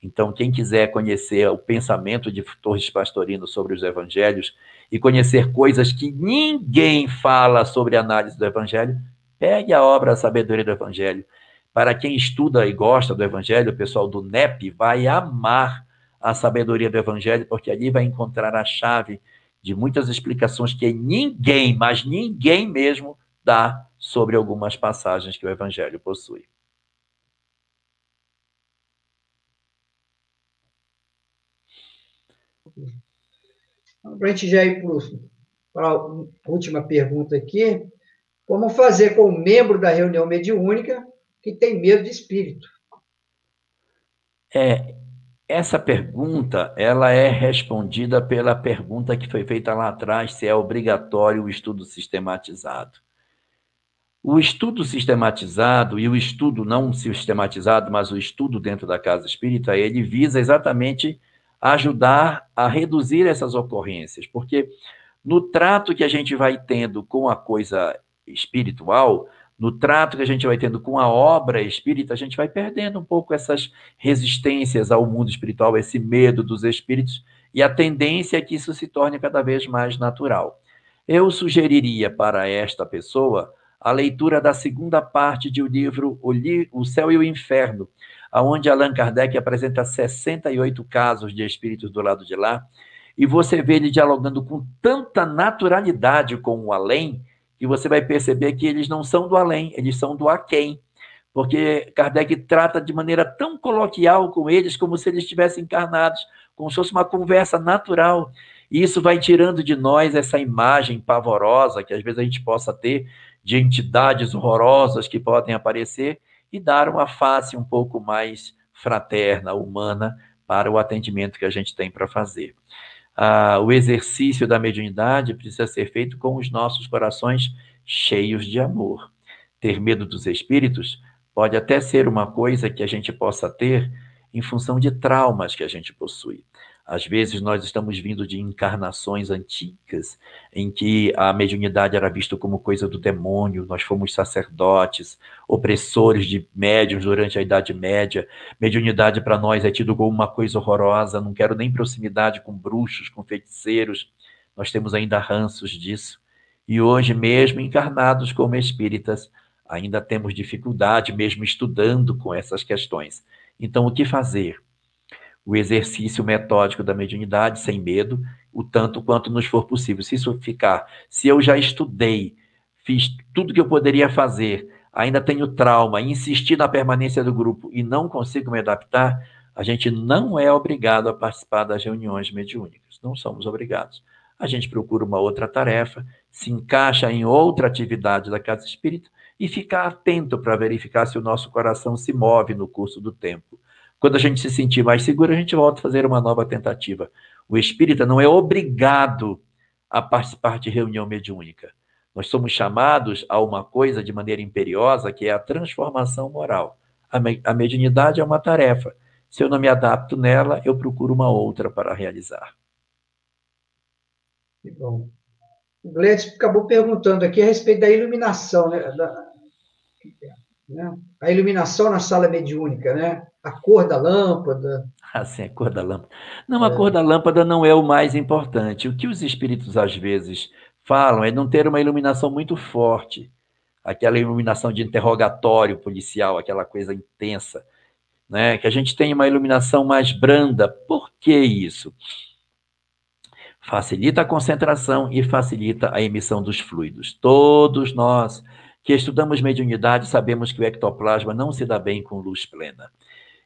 Então, quem quiser conhecer o pensamento de Torres Pastorino sobre os evangelhos e conhecer coisas que ninguém fala sobre análise do evangelho, pegue a obra A Sabedoria do Evangelho. Para quem estuda e gosta do evangelho, o pessoal do NEP vai amar a sabedoria do evangelho, porque ali vai encontrar a chave de muitas explicações que ninguém, mas ninguém mesmo, dá sobre algumas passagens que o evangelho possui. Para a gente já ir para a última pergunta aqui, como fazer com um membro da reunião mediúnica que tem medo de espírito? É, essa pergunta, ela é respondida pela pergunta que foi feita lá atrás, se é obrigatório o estudo sistematizado. O estudo sistematizado e o estudo não sistematizado, mas o estudo dentro da casa espírita, ele visa exatamente ajudar a reduzir essas ocorrências, porque no trato que a gente vai tendo com a coisa espiritual, no trato que a gente vai tendo com a obra espírita, a gente vai perdendo um pouco essas resistências ao mundo espiritual, esse medo dos espíritos, e a tendência é que isso se torne cada vez mais natural. Eu sugeriria para esta pessoa a leitura da segunda parte do livro O Céu e o Inferno, onde Allan Kardec apresenta 68 casos de espíritos do lado de lá, e você vê ele dialogando com tanta naturalidade com o além, que você vai perceber que eles não são do além, eles são do aquém. Porque Kardec trata de maneira tão coloquial com eles, como se eles estivessem encarnados, como se fosse uma conversa natural. E isso vai tirando de nós essa imagem pavorosa que às vezes a gente possa ter de entidades horrorosas que podem aparecer e dar uma face um pouco mais fraterna, humana, para o atendimento que a gente tem para fazer. Ah, o exercício da mediunidade precisa ser feito com os nossos corações cheios de amor. Ter medo dos espíritos pode até ser uma coisa que a gente possa ter em função de traumas que a gente possui. Às vezes nós estamos vindo de encarnações antigas em que a mediunidade era vista como coisa do demônio, nós fomos sacerdotes, opressores de médiuns durante a Idade Média. Mediunidade para nós é tido como uma coisa horrorosa, não quero nem proximidade com bruxos, com feiticeiros. Nós temos ainda ranços disso. E hoje, mesmo encarnados como espíritas, ainda temos dificuldade mesmo estudando com essas questões. Então, o que fazer? O exercício metódico da mediunidade, sem medo, o tanto quanto nos for possível. Se isso ficar, se eu já estudei, fiz tudo que eu poderia fazer, ainda tenho trauma, insisti na permanência do grupo e não consigo me adaptar, a gente não é obrigado a participar das reuniões mediúnicas. Não somos obrigados. A gente procura uma outra tarefa, se encaixa em outra atividade da casa espírita e ficar atento para verificar se o nosso coração se move no curso do tempo. Quando a gente se sentir mais seguro, a gente volta a fazer uma nova tentativa. O espírita não é obrigado a participar de reunião mediúnica. Nós somos chamados a uma coisa de maneira imperiosa, que é a transformação moral. A, me a mediunidade é uma tarefa. Se eu não me adapto nela, eu procuro uma outra para realizar. Que bom. O Gledes acabou perguntando aqui a respeito da iluminação, né? Da, né? A iluminação na sala mediúnica, né? A cor da lâmpada. Ah, sim, a cor da lâmpada. Não, a é. cor da lâmpada não é o mais importante. O que os espíritos às vezes falam é não ter uma iluminação muito forte, aquela iluminação de interrogatório policial, aquela coisa intensa, né? Que a gente tenha uma iluminação mais branda. Por que isso? facilita a concentração e facilita a emissão dos fluidos. Todos nós que estudamos mediunidade sabemos que o ectoplasma não se dá bem com luz plena.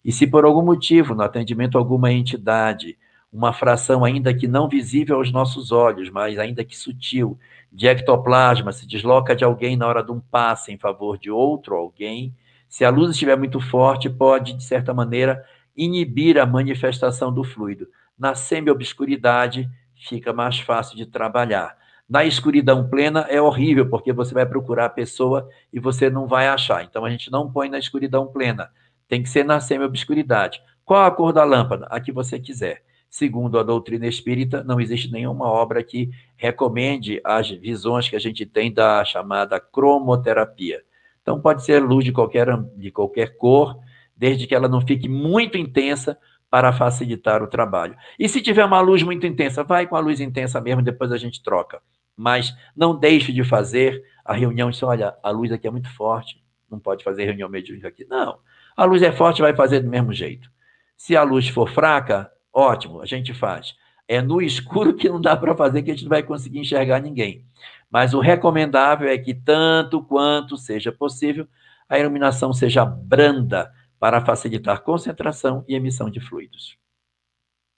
E se por algum motivo, no atendimento a alguma entidade, uma fração ainda que não visível aos nossos olhos, mas ainda que sutil, de ectoplasma se desloca de alguém na hora de um passe em favor de outro alguém, se a luz estiver muito forte, pode, de certa maneira, inibir a manifestação do fluido. Na semi-obscuridade, fica mais fácil de trabalhar. Na escuridão plena é horrível, porque você vai procurar a pessoa e você não vai achar. Então a gente não põe na escuridão plena. Tem que ser na semi-obscuridade. Qual a cor da lâmpada? A que você quiser. Segundo a doutrina espírita, não existe nenhuma obra que recomende as visões que a gente tem da chamada cromoterapia. Então pode ser luz de qualquer, de qualquer cor, desde que ela não fique muito intensa, para facilitar o trabalho. E se tiver uma luz muito intensa, vai com a luz intensa mesmo, depois a gente troca. Mas não deixe de fazer a reunião. Olha, a luz aqui é muito forte, não pode fazer reunião mediúnica aqui. Não, a luz é forte, vai fazer do mesmo jeito. Se a luz for fraca, ótimo, a gente faz. É no escuro que não dá para fazer, que a gente não vai conseguir enxergar ninguém. Mas o recomendável é que, tanto quanto seja possível, a iluminação seja branda, para facilitar concentração e emissão de fluidos,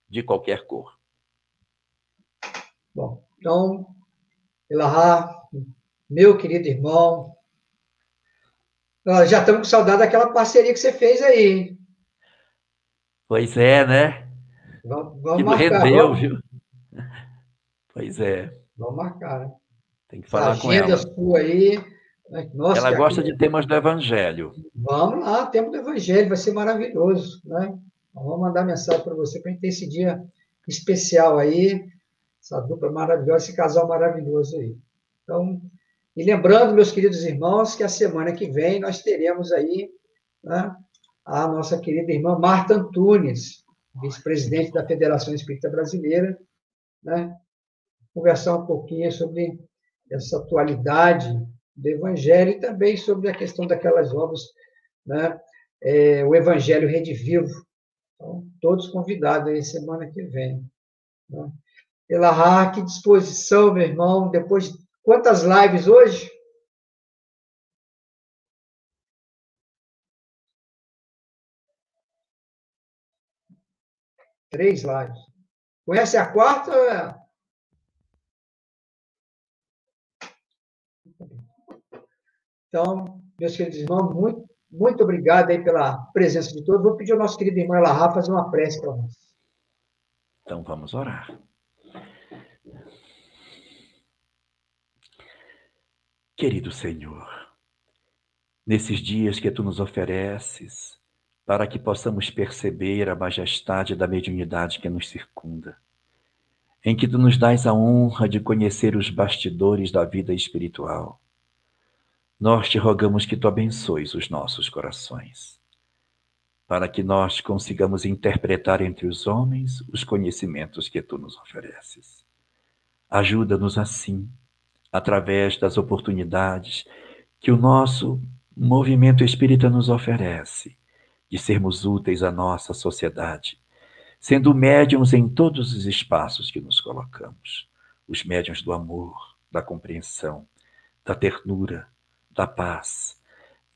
de qualquer cor. Bom, então, Elahá, meu querido irmão, já estamos com saudade daquela parceria que você fez aí, hein? Pois é, né? Vamos, vamos que marcar. Rendeu, vamos. viu? Pois é. Vamos marcar, né? Tem que falar com ela. sua aí, né? Nossa, Ela gosta de temas do Evangelho. Vamos lá, tema do Evangelho, vai ser maravilhoso. Né? Então, vamos mandar mensagem para você para a gente ter esse dia especial aí, essa dupla maravilhosa, esse casal maravilhoso aí. Então, e lembrando, meus queridos irmãos, que a semana que vem nós teremos aí né, a nossa querida irmã Marta Antunes, vice-presidente da Federação Espírita Brasileira, né, conversar um pouquinho sobre essa atualidade do Evangelho e também sobre a questão daquelas obras, né? É, o Evangelho Redivivo. Então, todos convidados aí semana que vem. Né? Pela que disposição, meu irmão. Depois de quantas lives hoje? Três lives. Conhece a quarta? Então, meus queridos irmãos, muito, muito obrigado aí pela presença de todos. Vou pedir ao nosso querido irmão Elahá fazer uma prece para nós. Então, vamos orar. Querido Senhor, nesses dias que tu nos ofereces, para que possamos perceber a majestade da mediunidade que nos circunda, em que tu nos dás a honra de conhecer os bastidores da vida espiritual, nós te rogamos que tu abençoes os nossos corações, para que nós consigamos interpretar entre os homens os conhecimentos que tu nos ofereces. Ajuda-nos assim, através das oportunidades que o nosso movimento espírita nos oferece de sermos úteis à nossa sociedade, sendo médiums em todos os espaços que nos colocamos os médiums do amor, da compreensão, da ternura, da paz,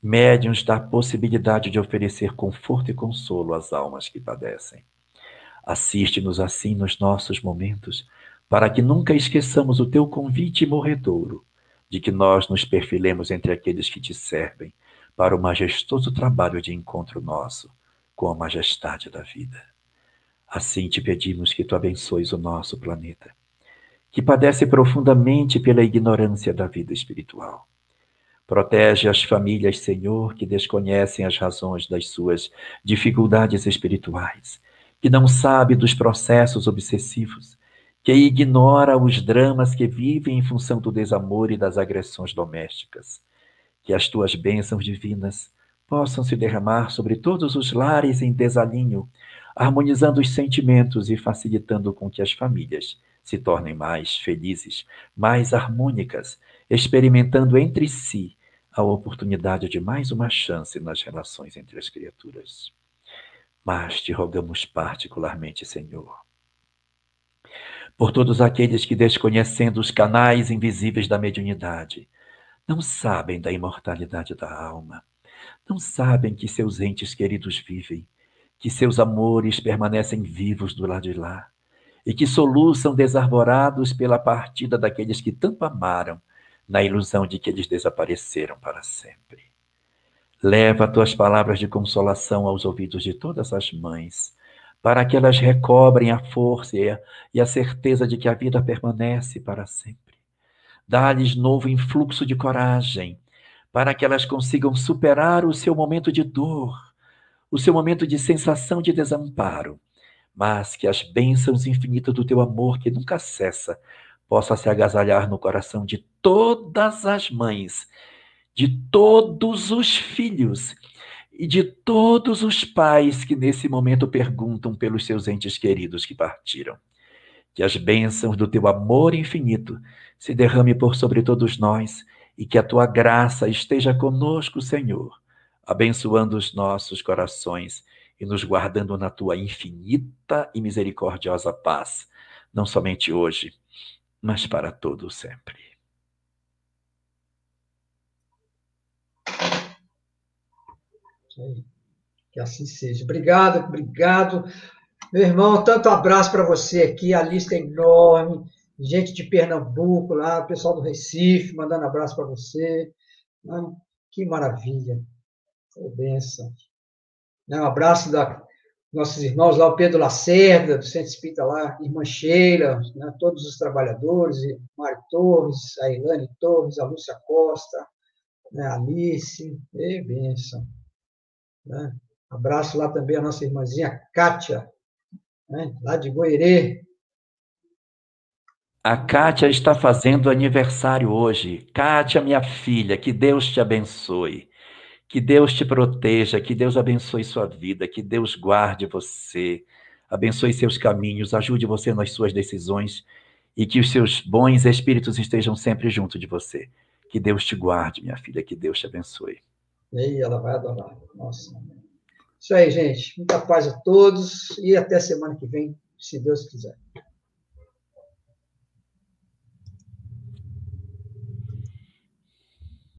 médiums da possibilidade de oferecer conforto e consolo às almas que padecem. Assiste-nos assim nos nossos momentos, para que nunca esqueçamos o teu convite morredouro, de que nós nos perfilemos entre aqueles que te servem, para o majestoso trabalho de encontro nosso com a majestade da vida. Assim te pedimos que tu abençoes o nosso planeta, que padece profundamente pela ignorância da vida espiritual. Protege as famílias, Senhor, que desconhecem as razões das suas dificuldades espirituais, que não sabe dos processos obsessivos, que ignora os dramas que vivem em função do desamor e das agressões domésticas. Que as tuas bênçãos divinas possam se derramar sobre todos os lares em desalinho, harmonizando os sentimentos e facilitando com que as famílias se tornem mais felizes, mais harmônicas, experimentando entre si a oportunidade de mais uma chance nas relações entre as criaturas. Mas te rogamos particularmente, Senhor, por todos aqueles que, desconhecendo os canais invisíveis da mediunidade, não sabem da imortalidade da alma, não sabem que seus entes queridos vivem, que seus amores permanecem vivos do lado de lá, e que soluçam desarvorados pela partida daqueles que tanto amaram, na ilusão de que eles desapareceram para sempre. Leva tuas palavras de consolação aos ouvidos de todas as mães, para que elas recobrem a força e a, certeza de que a vida permanece para sempre. Dá-lhes novo influxo de coragem, para que elas consigam superar o seu momento de dor, o seu momento de sensação de desamparo, mas que as bênçãos infinitas do teu amor, que nunca cessa, possa se agasalhar no coração de todas as mães, de todos os filhos e de todos os pais que nesse momento perguntam pelos seus entes queridos que partiram. Que as bênçãos do teu amor infinito se derrame por sobre todos nós e que a tua graça esteja conosco, Senhor, abençoando os nossos corações e nos guardando na tua infinita e misericordiosa paz, não somente hoje, mas para todo sempre. Que assim seja. Obrigado, obrigado. Meu irmão, tanto abraço para você aqui, a lista é enorme. Gente de Pernambuco lá, pessoal do Recife, mandando abraço para você. Que maravilha. Foi benção. Um abraço da nossos irmãos lá, o Pedro Lacerda, do Centro Espírita lá, Irmã Sheila, né, todos os trabalhadores, Mário Torres, a Ilane Torres, a Lúcia Costa, né, a Alice, e benção. Né? Abraço lá também a nossa irmãzinha Kátia, né? lá de Goerê. A Kátia está fazendo aniversário hoje. Kátia, minha filha, que Deus te abençoe. Que Deus te proteja, que Deus abençoe sua vida, que Deus guarde você, abençoe seus caminhos, ajude você nas suas decisões e que os seus bons espíritos estejam sempre junto de você. Que Deus te guarde, minha filha, que Deus te abençoe. E ela vai adorar. Nossa. Isso aí, gente. Muita paz a todos e até semana que vem, se Deus quiser.